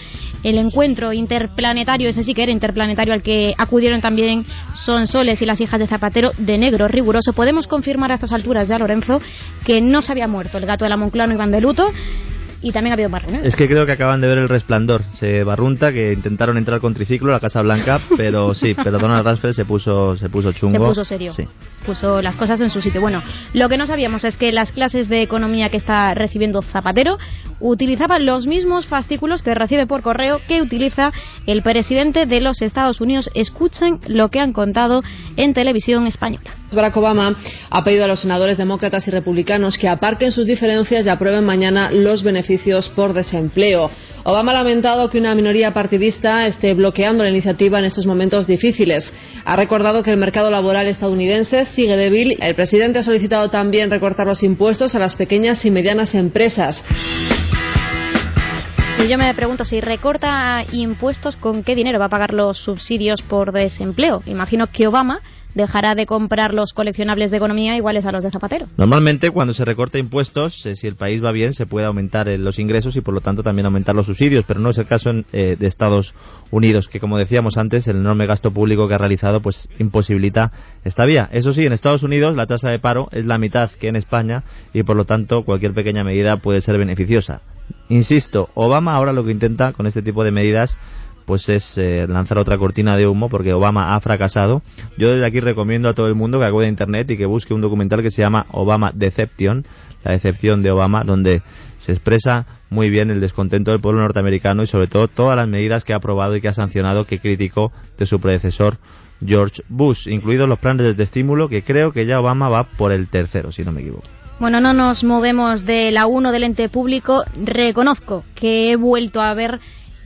el encuentro interplanetario, ese sí que era interplanetario al que acudieron también Son Soles y las hijas de Zapatero de negro riguroso. Podemos confirmar a estas alturas ya, Lorenzo, que no se había muerto el gato de la Moncloa, no iban de luto y también ha habido marrones. Es que creo que acaban de ver el resplandor. Se barrunta que intentaron entrar con triciclo a la Casa Blanca, pero sí, pero Donald Rumsfeld se puso, se puso chungo. Se puso serio. Sí. Puso las cosas en su sitio. Bueno, lo que no sabíamos es que las clases de economía que está recibiendo Zapatero utilizaban los mismos fascículos que recibe por correo que utiliza el presidente de los Estados Unidos. Escuchen lo que han contado en televisión española. Barack Obama ha pedido a los senadores demócratas y republicanos que aparquen sus diferencias y aprueben mañana los beneficios por desempleo. Obama ha lamentado que una minoría partidista esté bloqueando la iniciativa en estos momentos difíciles. Ha recordado que el mercado laboral estadounidense sigue débil. El presidente ha solicitado también recortar los impuestos a las pequeñas y medianas empresas. Y yo me pregunto si recorta impuestos, ¿con qué dinero va a pagar los subsidios por desempleo? Imagino que Obama dejará de comprar los coleccionables de economía iguales a los de Zapatero. Normalmente cuando se recorta impuestos, eh, si el país va bien, se puede aumentar eh, los ingresos y por lo tanto también aumentar los subsidios, pero no es el caso eh, de Estados Unidos, que como decíamos antes, el enorme gasto público que ha realizado pues imposibilita esta vía. Eso sí, en Estados Unidos la tasa de paro es la mitad que en España y por lo tanto cualquier pequeña medida puede ser beneficiosa. Insisto, Obama ahora lo que intenta con este tipo de medidas pues es eh, lanzar otra cortina de humo porque Obama ha fracasado. Yo desde aquí recomiendo a todo el mundo que acude a internet y que busque un documental que se llama Obama Deception, la decepción de Obama, donde se expresa muy bien el descontento del pueblo norteamericano y sobre todo todas las medidas que ha aprobado y que ha sancionado que criticó de su predecesor George Bush, incluidos los planes de estímulo que creo que ya Obama va por el tercero, si no me equivoco. Bueno, no nos movemos de la 1 del ente público. Reconozco que he vuelto a ver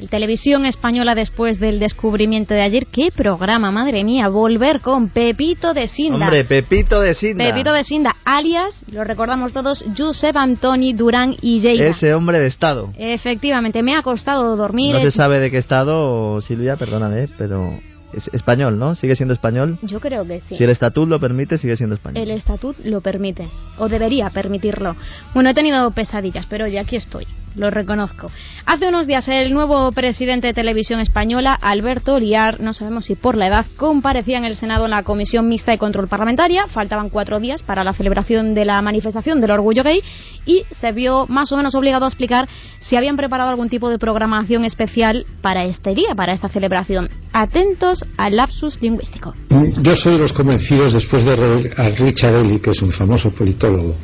Televisión Española después del descubrimiento de ayer. ¡Qué programa, madre mía! Volver con Pepito de Sinda. Hombre, Pepito de Sinda. Pepito de Sinda, alias, lo recordamos todos, Josep Antoni Durán y Lleida. Ese hombre de Estado. Efectivamente, me ha costado dormir. No se sabe de qué Estado, Silvia, perdóname, pero es español, ¿no? ¿Sigue siendo español? Yo creo que sí. Si el estatut lo permite, sigue siendo español. El estatut lo permite, o debería permitirlo. Bueno, he tenido pesadillas, pero ya aquí estoy lo reconozco. Hace unos días el nuevo presidente de Televisión Española, Alberto Liar, no sabemos si por la edad, comparecía en el Senado en la Comisión Mixta de Control Parlamentaria. Faltaban cuatro días para la celebración de la manifestación del orgullo gay y se vio más o menos obligado a explicar si habían preparado algún tipo de programación especial para este día, para esta celebración. Atentos al lapsus lingüístico. Yo soy de los convencidos, después de Richard Ellie, que es un famoso politólogo,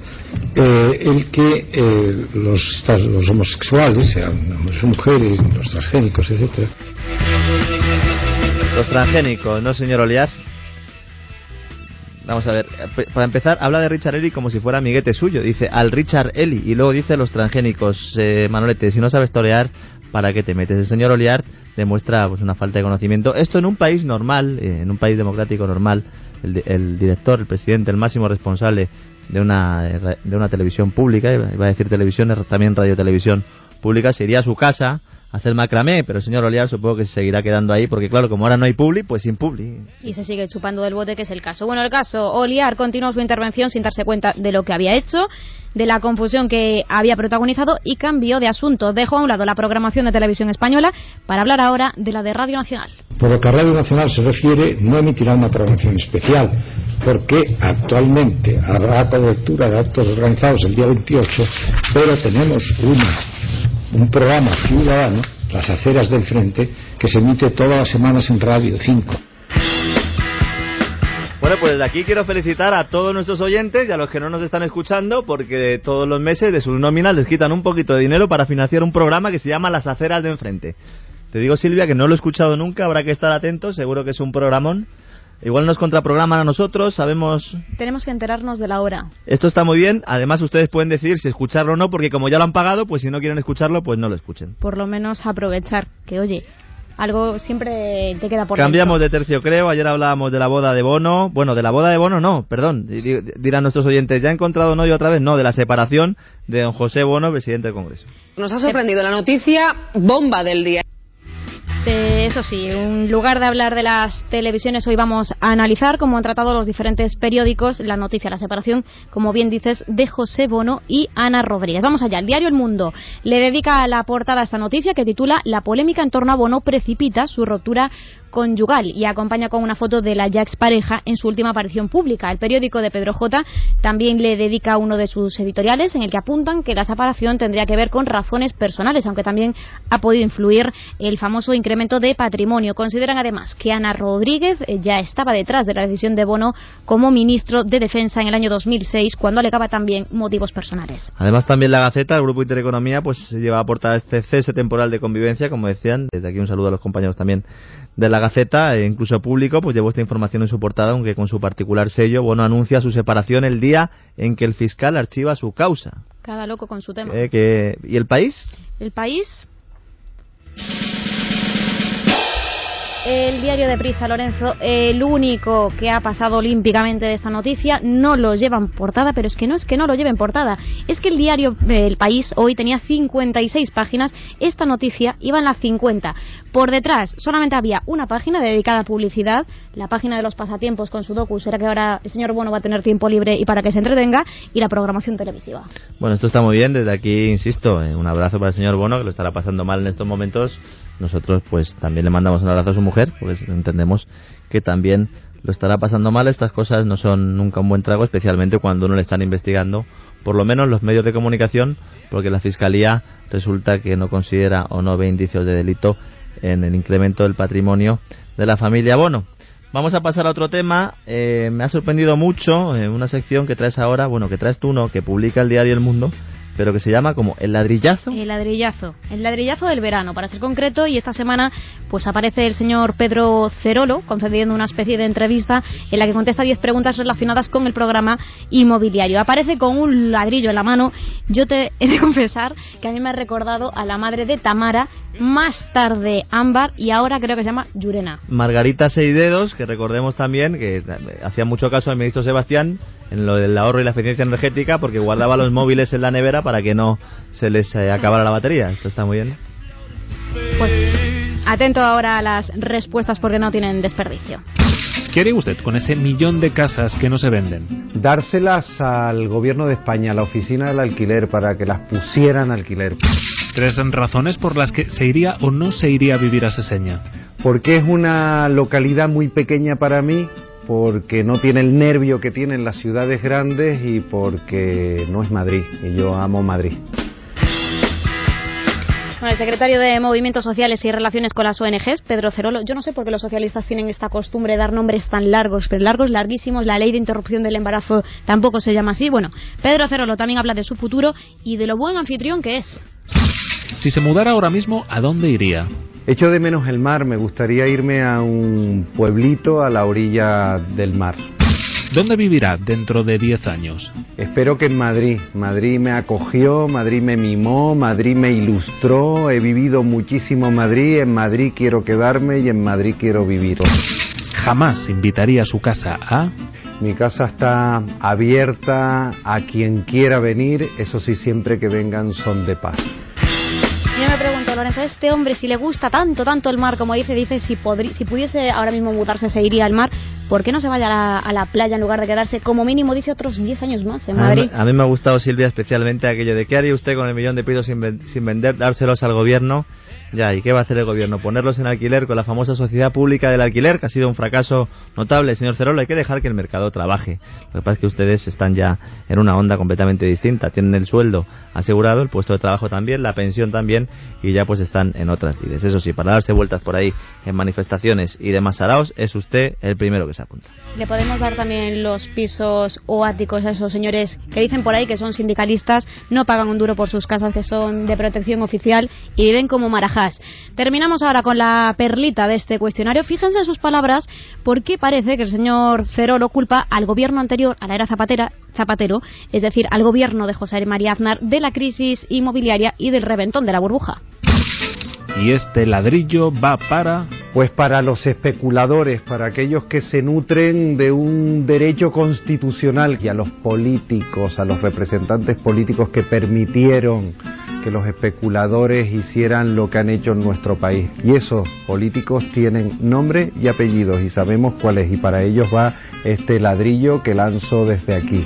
eh, el que eh, los, los homosexuales, sean mujeres, los transgénicos, etcétera. Los transgénicos, ¿no, señor Oliar? Vamos a ver, para empezar, habla de Richard Ellie como si fuera amiguete suyo. Dice al Richard Ellie y luego dice los transgénicos. Eh, Manolete, si no sabes torear, ¿para qué te metes? El señor Oliar demuestra pues, una falta de conocimiento. Esto en un país normal, eh, en un país democrático normal, el, el, director, el presidente, el máximo responsable de una, de una televisión pública, iba a decir televisión, también radio televisión pública, se iría a su casa a hacer macramé, pero el señor Oliar supongo que se seguirá quedando ahí, porque claro, como ahora no hay publi, pues sin publi. Y se sigue chupando del bote, que es el caso. Bueno, el caso, Oliar continuó su intervención sin darse cuenta de lo que había hecho, de la confusión que había protagonizado y cambió de asunto. Dejó a un lado la programación de televisión española para hablar ahora de la de Radio Nacional. Por lo que a Radio Nacional se refiere, no emitirá una programación especial, porque actualmente habrá cobertura de actos organizados el día 28, pero tenemos un programa ciudadano, Las Aceras del Frente, que se emite todas las semanas en Radio 5. Bueno, pues desde aquí quiero felicitar a todos nuestros oyentes y a los que no nos están escuchando porque todos los meses de sus nóminas les quitan un poquito de dinero para financiar un programa que se llama Las Aceras de Enfrente. Te digo, Silvia, que no lo he escuchado nunca, habrá que estar atentos, seguro que es un programón. Igual nos contraprograman a nosotros, sabemos... Tenemos que enterarnos de la hora. Esto está muy bien, además ustedes pueden decidir si escucharlo o no, porque como ya lo han pagado, pues si no quieren escucharlo, pues no lo escuchen. Por lo menos aprovechar, que oye, algo siempre te queda por Cambiamos de tercio, creo. Ayer hablábamos de la boda de Bono. Bueno, de la boda de Bono no, perdón. Dirán nuestros oyentes, ¿ya he encontrado no y otra vez? No, de la separación de don José Bono, presidente del Congreso. Nos ha sorprendido la noticia bomba del día. Eso sí, en lugar de hablar de las televisiones, hoy vamos a analizar cómo han tratado los diferentes periódicos la noticia, la separación, como bien dices, de José Bono y Ana Rodríguez. Vamos allá, el diario El Mundo le dedica a la portada esta noticia que titula La polémica en torno a Bono precipita su ruptura conyugal y acompaña con una foto de la ya expareja en su última aparición pública. El periódico de Pedro J también le dedica uno de sus editoriales en el que apuntan que la separación tendría que ver con razones personales, aunque también ha podido influir el famoso incremento de patrimonio. Consideran además que Ana Rodríguez eh, ya estaba detrás de la decisión de Bono como ministro de Defensa en el año 2006, cuando alegaba también motivos personales. Además, también la Gaceta, el Grupo Intereconomía, pues lleva a portar este cese temporal de convivencia, como decían. Desde aquí un saludo a los compañeros también de la Gaceta, e incluso público, pues llevó esta información en su portada, aunque con su particular sello, bueno, anuncia su separación el día en que el fiscal archiva su causa. Cada loco con su tema. Eh, ¿Y el país? El país el diario de Prisa, Lorenzo, el único que ha pasado olímpicamente de esta noticia, no lo lleva en portada, pero es que no es que no lo lleve en portada, es que el diario El País hoy tenía 56 páginas, esta noticia iba en las 50. Por detrás solamente había una página dedicada a publicidad, la página de los pasatiempos con su docu, será que ahora el señor Bono va a tener tiempo libre y para que se entretenga, y la programación televisiva. Bueno, esto está muy bien, desde aquí insisto, eh, un abrazo para el señor Bono, que lo estará pasando mal en estos momentos nosotros pues también le mandamos un abrazo a su mujer, pues entendemos que también lo estará pasando mal. Estas cosas no son nunca un buen trago, especialmente cuando uno le están investigando, por lo menos los medios de comunicación, porque la Fiscalía resulta que no considera o no ve indicios de delito en el incremento del patrimonio de la familia Bono. Vamos a pasar a otro tema. Eh, me ha sorprendido mucho eh, una sección que traes ahora, bueno, que traes tú, uno que publica el diario El Mundo, pero que se llama como El ladrillazo. El ladrillazo, el ladrillazo del verano, para ser concreto, y esta semana pues aparece el señor Pedro Cerolo concediendo una especie de entrevista en la que contesta 10 preguntas relacionadas con el programa inmobiliario. Aparece con un ladrillo en la mano. Yo te he de confesar que a mí me ha recordado a la madre de Tamara, más tarde Ámbar y ahora creo que se llama Yurena. Margarita Seidedos, que recordemos también que hacía mucho caso al ministro Sebastián en lo del ahorro y la eficiencia energética porque guardaba los móviles en la nevera para que no se les eh, acabara la batería. Esto está muy bien. Pues atento ahora a las respuestas porque no tienen desperdicio. ¿Qué haría usted con ese millón de casas que no se venden? Dárselas al gobierno de España, a la oficina del alquiler, para que las pusieran alquiler. Tres razones por las que se iría o no se iría a vivir a Seseña. Porque es una localidad muy pequeña para mí, porque no tiene el nervio que tienen las ciudades grandes y porque no es Madrid, y yo amo Madrid. Bueno, el secretario de Movimientos Sociales y Relaciones con las ONGs, Pedro Cerolo, yo no sé por qué los socialistas tienen esta costumbre de dar nombres tan largos, pero largos, larguísimos, la ley de interrupción del embarazo tampoco se llama así. Bueno, Pedro Cerolo también habla de su futuro y de lo buen anfitrión que es. Si se mudara ahora mismo, ¿a dónde iría? Echo de menos el mar, me gustaría irme a un pueblito a la orilla del mar. ¿Dónde vivirá dentro de 10 años? Espero que en Madrid. Madrid me acogió, Madrid me mimó, Madrid me ilustró. He vivido muchísimo Madrid, en Madrid quiero quedarme y en Madrid quiero vivir. Jamás invitaría a su casa a... Mi casa está abierta a quien quiera venir, eso sí, siempre que vengan son de paz. Yo me pregunto, Lorenzo, este hombre, si le gusta tanto, tanto el mar, como dice, dice, si, si pudiese ahora mismo mudarse, se iría al mar, ¿por qué no se vaya a la, a la playa en lugar de quedarse, como mínimo, dice, otros 10 años más en Madrid? A mí, me ha gustado, Silvia, especialmente aquello de qué haría usted con el millón de pisos sin, sin vender, dárselos al gobierno ya, ¿y qué va a hacer el gobierno? ¿Ponerlos en alquiler con la famosa sociedad pública del alquiler, que ha sido un fracaso notable, señor Cerolo? Hay que dejar que el mercado trabaje. Lo que pasa es que ustedes están ya en una onda completamente distinta. Tienen el sueldo asegurado, el puesto de trabajo también, la pensión también, y ya pues están en otras vidas. Eso sí, para darse vueltas por ahí en manifestaciones y demás saraos, es usted el primero que se apunta. Le podemos dar también los pisos o áticos a esos señores que dicen por ahí que son sindicalistas, no pagan un duro por sus casas que son de protección oficial y viven como Terminamos ahora con la perlita de este cuestionario. Fíjense en sus palabras porque parece que el señor Cerolo culpa al gobierno anterior, a la era Zapatero, es decir, al gobierno de José María Aznar, de la crisis inmobiliaria y del reventón de la burbuja. Y este ladrillo va para... Pues para los especuladores, para aquellos que se nutren de un derecho constitucional y a los políticos, a los representantes políticos que permitieron que los especuladores hicieran lo que han hecho en nuestro país. Y esos políticos tienen nombre y apellidos y sabemos cuáles y para ellos va este ladrillo que lanzo desde aquí.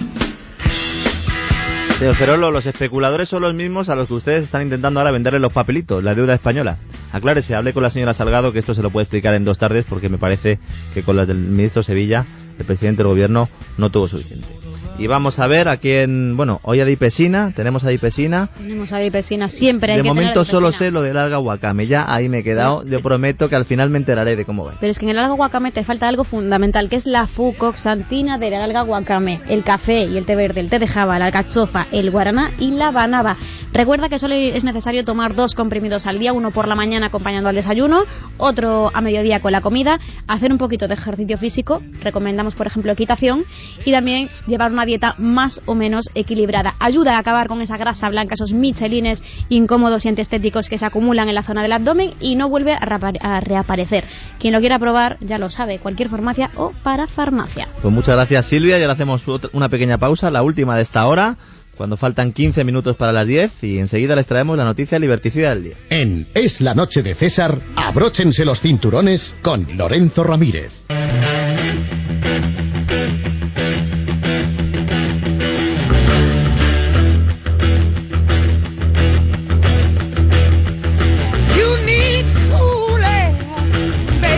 Señor los especuladores son los mismos a los que ustedes están intentando ahora venderle los papelitos, la deuda española. Aclárese, hable con la señora Salgado que esto se lo puede explicar en dos tardes porque me parece que con la del ministro Sevilla, el presidente del gobierno, no tuvo suficiente. Y vamos a ver a quién, bueno, hoy a Dipesina, tenemos a Dipesina. Tenemos a Dipesina, siempre hay De que momento solo sé lo del alga wakame, ya ahí me he quedado, yo prometo que al final me enteraré de cómo va. Pero es que en el alga guacame te falta algo fundamental, que es la fucoxantina del alga guacame, el café y el té verde, el té de java, la alcachofa, el guaraná y la banaba. Recuerda que solo es necesario tomar dos comprimidos al día, uno por la mañana acompañando al desayuno, otro a mediodía con la comida, hacer un poquito de ejercicio físico, recomendamos por ejemplo equitación, y también llevar una dieta más o menos equilibrada. Ayuda a acabar con esa grasa blanca, esos michelines incómodos y antiestéticos que se acumulan en la zona del abdomen y no vuelve a, reapa- a reaparecer. Quien lo quiera probar ya lo sabe, cualquier farmacia o para farmacia. Pues muchas gracias Silvia, y ahora hacemos una pequeña pausa, la última de esta hora, cuando faltan 15 minutos para las 10 y enseguida les traemos la noticia liberticida del día. En Es la noche de César, abróchense los cinturones con Lorenzo Ramírez.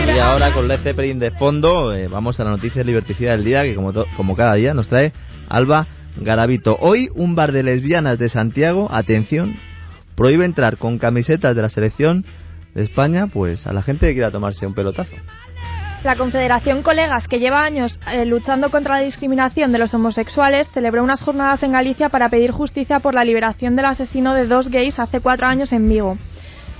Y ahora con Led Zeppelin de fondo eh, vamos a la noticia liberticida del día que como, como cada día nos trae Alba Garavito. Hoy un bar de lesbianas de Santiago, atención, prohíbe entrar con camisetas de la selección de España pues a la gente que quiera tomarse un pelotazo. La Confederación Colegas, que lleva años eh, luchando contra la discriminación de los homosexuales, celebró unas jornadas en Galicia para pedir justicia por la liberación del asesino de dos gays hace cuatro años en Vigo.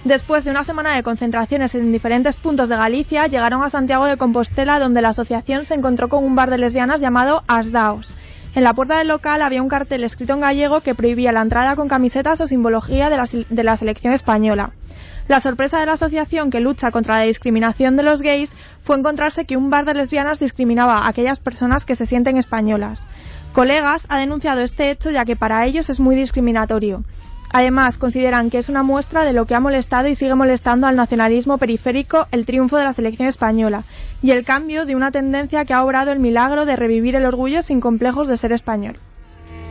Después de una semana de concentraciones en diferentes puntos de Galicia, llegaron a Santiago de Compostela, donde la asociación se encontró con un bar de lesbianas llamado Asdaos. En la puerta del local había un cartel escrito en gallego que prohibía la entrada con camisetas o simbología de la, selección española. La sorpresa de la asociación que lucha contra la discriminación de los gays fue encontrarse que un bar de lesbianas discriminaba a aquellas personas que se sienten españolas. Colegas ha denunciado este hecho ya que para ellos es muy discriminatorio. Además, consideran que es una muestra de lo que ha molestado y sigue molestando al nacionalismo periférico el triunfo de la selección española y el cambio de una tendencia que ha obrado el milagro de revivir el orgullo sin complejos de ser español.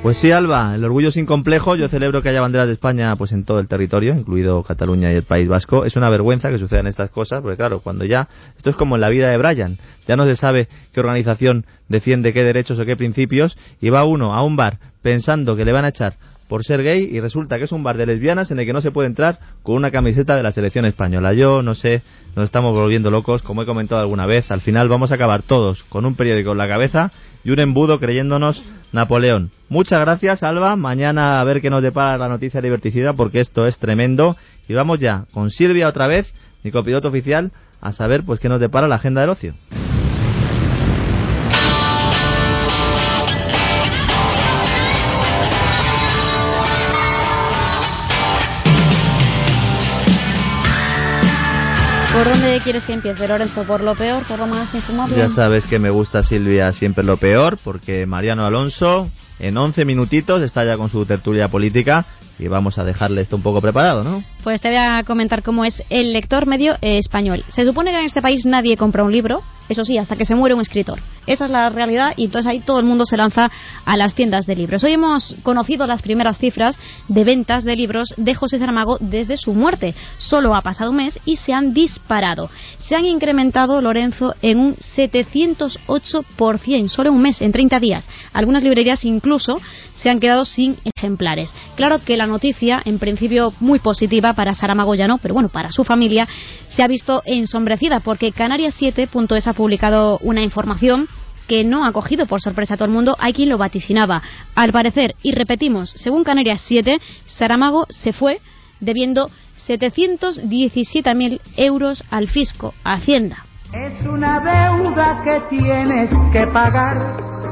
Pues sí, Alba, el orgullo sin complejo. Yo celebro que haya banderas de España pues en todo el territorio, incluido Cataluña y el País Vasco. Es una vergüenza que sucedan estas cosas, porque claro, cuando ya esto es como en la vida de Brian, ya no se sabe qué organización defiende qué derechos o qué principios y va uno a un bar pensando que le van a echar por ser gay y resulta que es un bar de lesbianas en el que no se puede entrar con una camiseta de la selección española. Yo no sé, nos estamos volviendo locos, como he comentado alguna vez, al final vamos a acabar todos con un periódico en la cabeza y un embudo creyéndonos Napoleón. Muchas gracias, Alba. Mañana a ver qué nos depara la noticia divertida porque esto es tremendo. Y vamos ya con Silvia otra vez, mi copiloto oficial, a saber pues qué nos depara la agenda del ocio. Quieres que empiece, Lorenzo? ¿Por lo peor? ¿Por lo más infumable? Ya sabes que me gusta Silvia siempre lo peor, porque Mariano Alonso en 11 minutitos está ya con su tertulia política y vamos a dejarle esto un poco preparado, ¿no? Pues te voy a comentar cómo es el lector medio español. Se supone que en este país nadie compra un libro, eso sí, hasta que se muere un escritor. Esa es la realidad y entonces ahí todo el mundo se lanza a las tiendas de libros. Hoy hemos conocido las primeras cifras de ventas de libros de José Saramago desde su muerte. Solo ha pasado un mes y se han disparado. Se han incrementado, Lorenzo, en un 708%, solo en un mes, en 30 días. Algunas librerías incluso se han quedado sin ejemplares. Claro que la noticia, en principio muy positiva para Saramago ya no, pero bueno, para su familia, se ha visto ensombrecida porque Canarias 7.es ha publicado una información que no ha cogido por sorpresa a todo el mundo, hay quien lo vaticinaba. Al parecer, y repetimos, según Canarias 7, Saramago se fue debiendo 717.000 euros al fisco, a Hacienda. Es una deuda que tienes que pagar.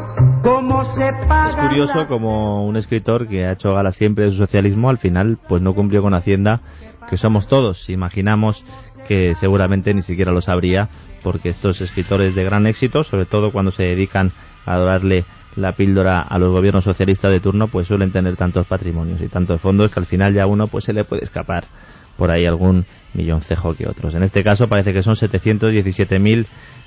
Es curioso como un escritor que ha hecho gala siempre de su socialismo, al final pues no cumplió con Hacienda, que somos todos. Imaginamos que seguramente ni siquiera lo sabría, porque estos escritores de gran éxito, sobre todo cuando se dedican a adorarle la píldora a los gobiernos socialistas de turno, pues suelen tener tantos patrimonios y tantos fondos que al final ya uno pues se le puede escapar por ahí algún milloncejo que otros. En este caso parece que son 717.000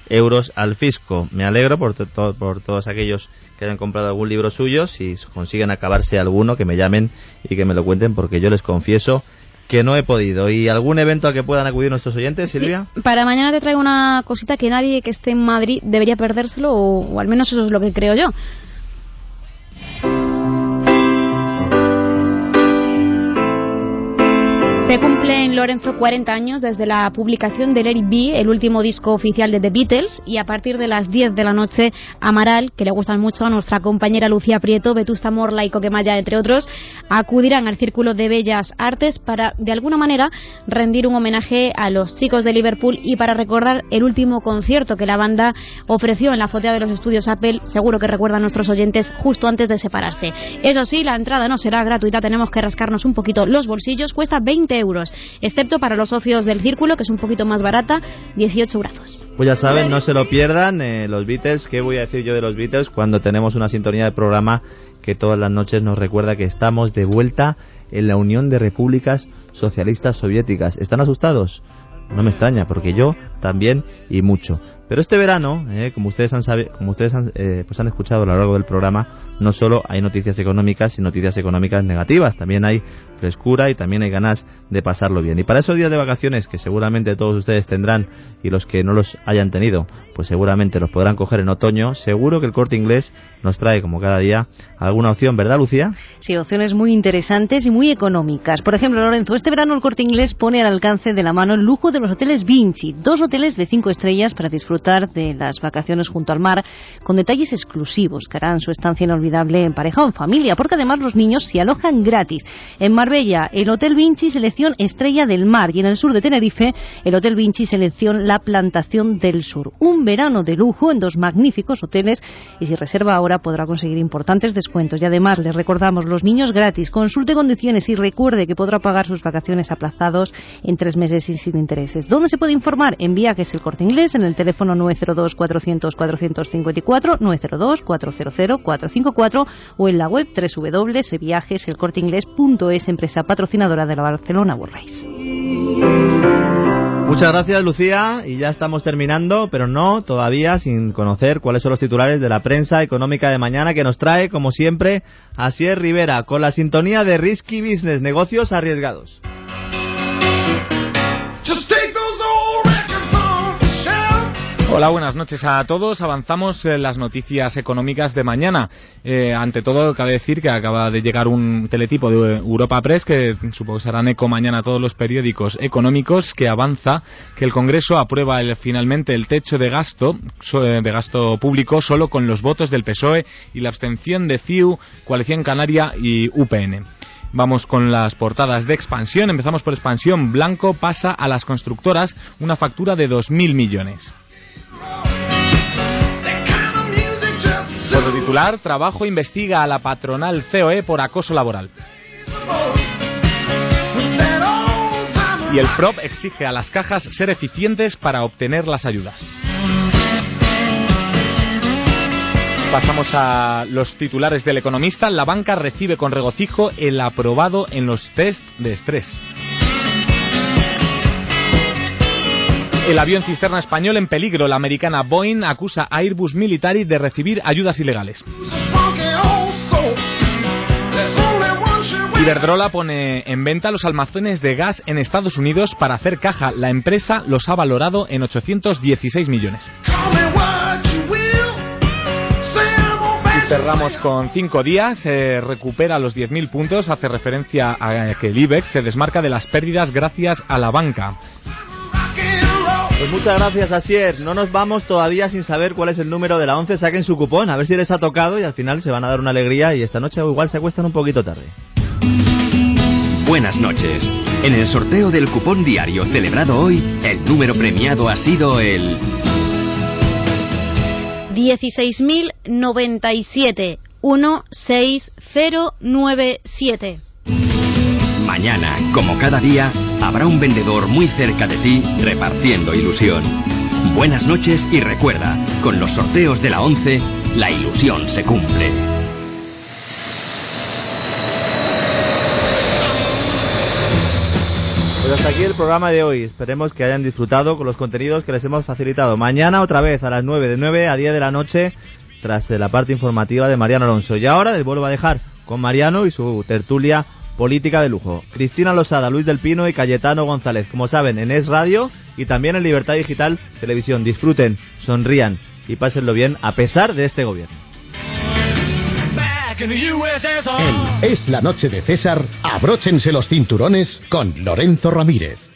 euros al fisco. Me alegro por, por todos aquellos que hayan comprado algún libro suyo. Si consiguen acabarse alguno, que me llamen y que me lo cuenten, porque yo les confieso que no he podido. ¿Y algún evento al que puedan acudir nuestros oyentes, Silvia? para mañana te traigo una cosita que nadie que esté en Madrid debería perdérselo, o al menos eso es lo que creo yo. Se cumplen, Lorenzo, 40 años desde la publicación de Let It Be, el último disco oficial de The Beatles, y a partir de las 10 de la noche, Amaral, que le gustan mucho a nuestra compañera Lucía Prieto, Vetusta Morla y Coquemaya, entre otros, acudirán al Círculo de Bellas Artes para, de alguna manera, rendir un homenaje a los chicos de Liverpool y para recordar el último concierto que la banda ofreció en la fotea de los estudios Apple, seguro que recuerdan nuestros oyentes, justo antes de separarse. Eso sí, la entrada no será gratuita, tenemos que rascarnos un poquito los bolsillos, cuesta 20 euros, excepto para los socios del círculo, que es un poquito más barata, 18 brazos. Pues ya saben, no se lo pierdan, eh, los Beatles, ¿qué voy a decir yo de los Beatles cuando tenemos una sintonía de programa que todas las noches nos recuerda que estamos de vuelta en la Unión de Repúblicas Socialistas Soviéticas? ¿Están asustados? No me extraña, porque yo también y mucho. Pero este verano, eh, como ustedes han, como ustedes han, eh, pues han escuchado a lo largo del programa, no solo hay noticias económicas y noticias económicas negativas, también hay frescura y también hay ganas de pasarlo bien. Y para esos días de vacaciones que seguramente todos ustedes tendrán y los que no los hayan tenido, pues seguramente los podrán coger en otoño, seguro que el corte inglés nos trae como cada día alguna opción, ¿verdad Lucía? Sí, opciones muy interesantes y muy económicas. Por ejemplo, Lorenzo, este verano el corte inglés pone al alcance de la mano el lujo de los hoteles Vinci, dos hoteles de cinco estrellas para disfrutar disfrutar de las vacaciones junto al mar con detalles exclusivos que harán su estancia inolvidable en pareja o en familia, porque además los niños se alojan gratis. En Marbella, el Hotel Vinci selección Estrella del Mar y en el sur de Tenerife, el Hotel Vinci selección La Plantación del Sur. Un verano de lujo en dos magníficos hoteles y si reserva ahora podrá conseguir importantes descuentos. Y además les recordamos los niños gratis, consulte condiciones y recuerde que podrá pagar sus vacaciones aplazados en tres meses y sin intereses. ¿Dónde se puede informar? En Viajes El Corte Inglés en el teléfono 902 400 454 902 400 454 o en la web www.viajeselcorteingles.es, empresa patrocinadora de la Barcelona World Race. Muchas gracias, Lucía. Y ya estamos terminando, pero no todavía sin conocer cuáles son los titulares de la prensa económica de mañana que nos trae, como siempre, Asier Rivera, con la sintonía de Risky Business, negocios arriesgados. Hola, buenas noches a todos. Avanzamos en las noticias económicas de mañana. Eh, ante todo, cabe decir que acaba de llegar un teletipo de Europa Press, que supongo que serán eco mañana a todos los periódicos económicos, que avanza que el Congreso aprueba finalmente el techo de gasto, eh, de gasto público solo con los votos del PSOE y la abstención de CIU, Coalición Canaria y UPN. Vamos con las portadas de expansión. Empezamos por expansión. Blanco pasa a las constructoras una factura de 2.000 millones. Por titular, Trabajo investiga a la patronal COE por acoso laboral. Y el PROP exige a las cajas ser eficientes para obtener las ayudas. Pasamos a los titulares del economista. La banca recibe con regocijo el aprobado en los test de estrés. El avión cisterna español en peligro. La americana Boeing acusa a Airbus Military de recibir ayudas ilegales. Iberdrola pone en venta los almacenes de gas en Estados Unidos para hacer caja. La empresa los ha valorado en 816 millones. Y cerramos con cinco días. Se recupera los 10.000 puntos. Hace referencia a que el IBEX se desmarca de las pérdidas gracias a la banca. Pues muchas gracias, Asier. No nos vamos todavía sin saber cuál es el número de la 11. Saquen su cupón, a ver si les ha tocado y al final se van a dar una alegría y esta noche igual se acuestan un poquito tarde. Buenas noches. En el sorteo del cupón diario celebrado hoy, el número premiado ha sido el 16.097 16097. Mañana, como cada día, habrá un vendedor muy cerca de ti repartiendo ilusión. Buenas noches y recuerda, con los sorteos de la 11, la ilusión se cumple. Pues hasta aquí el programa de hoy. Esperemos que hayan disfrutado con los contenidos que les hemos facilitado. Mañana otra vez a las 9, de 9 a 10 de la noche, tras eh, la parte informativa de Mariano Alonso. Y ahora les vuelvo a dejar con Mariano y su tertulia política de lujo. Cristina Losada, Luis del Pino y Cayetano González, como saben, en Es Radio y también en Libertad Digital Televisión. Disfruten, sonrían y pásenlo bien a pesar de este gobierno. Es la noche de César. Abróchense los cinturones con Lorenzo Ramírez.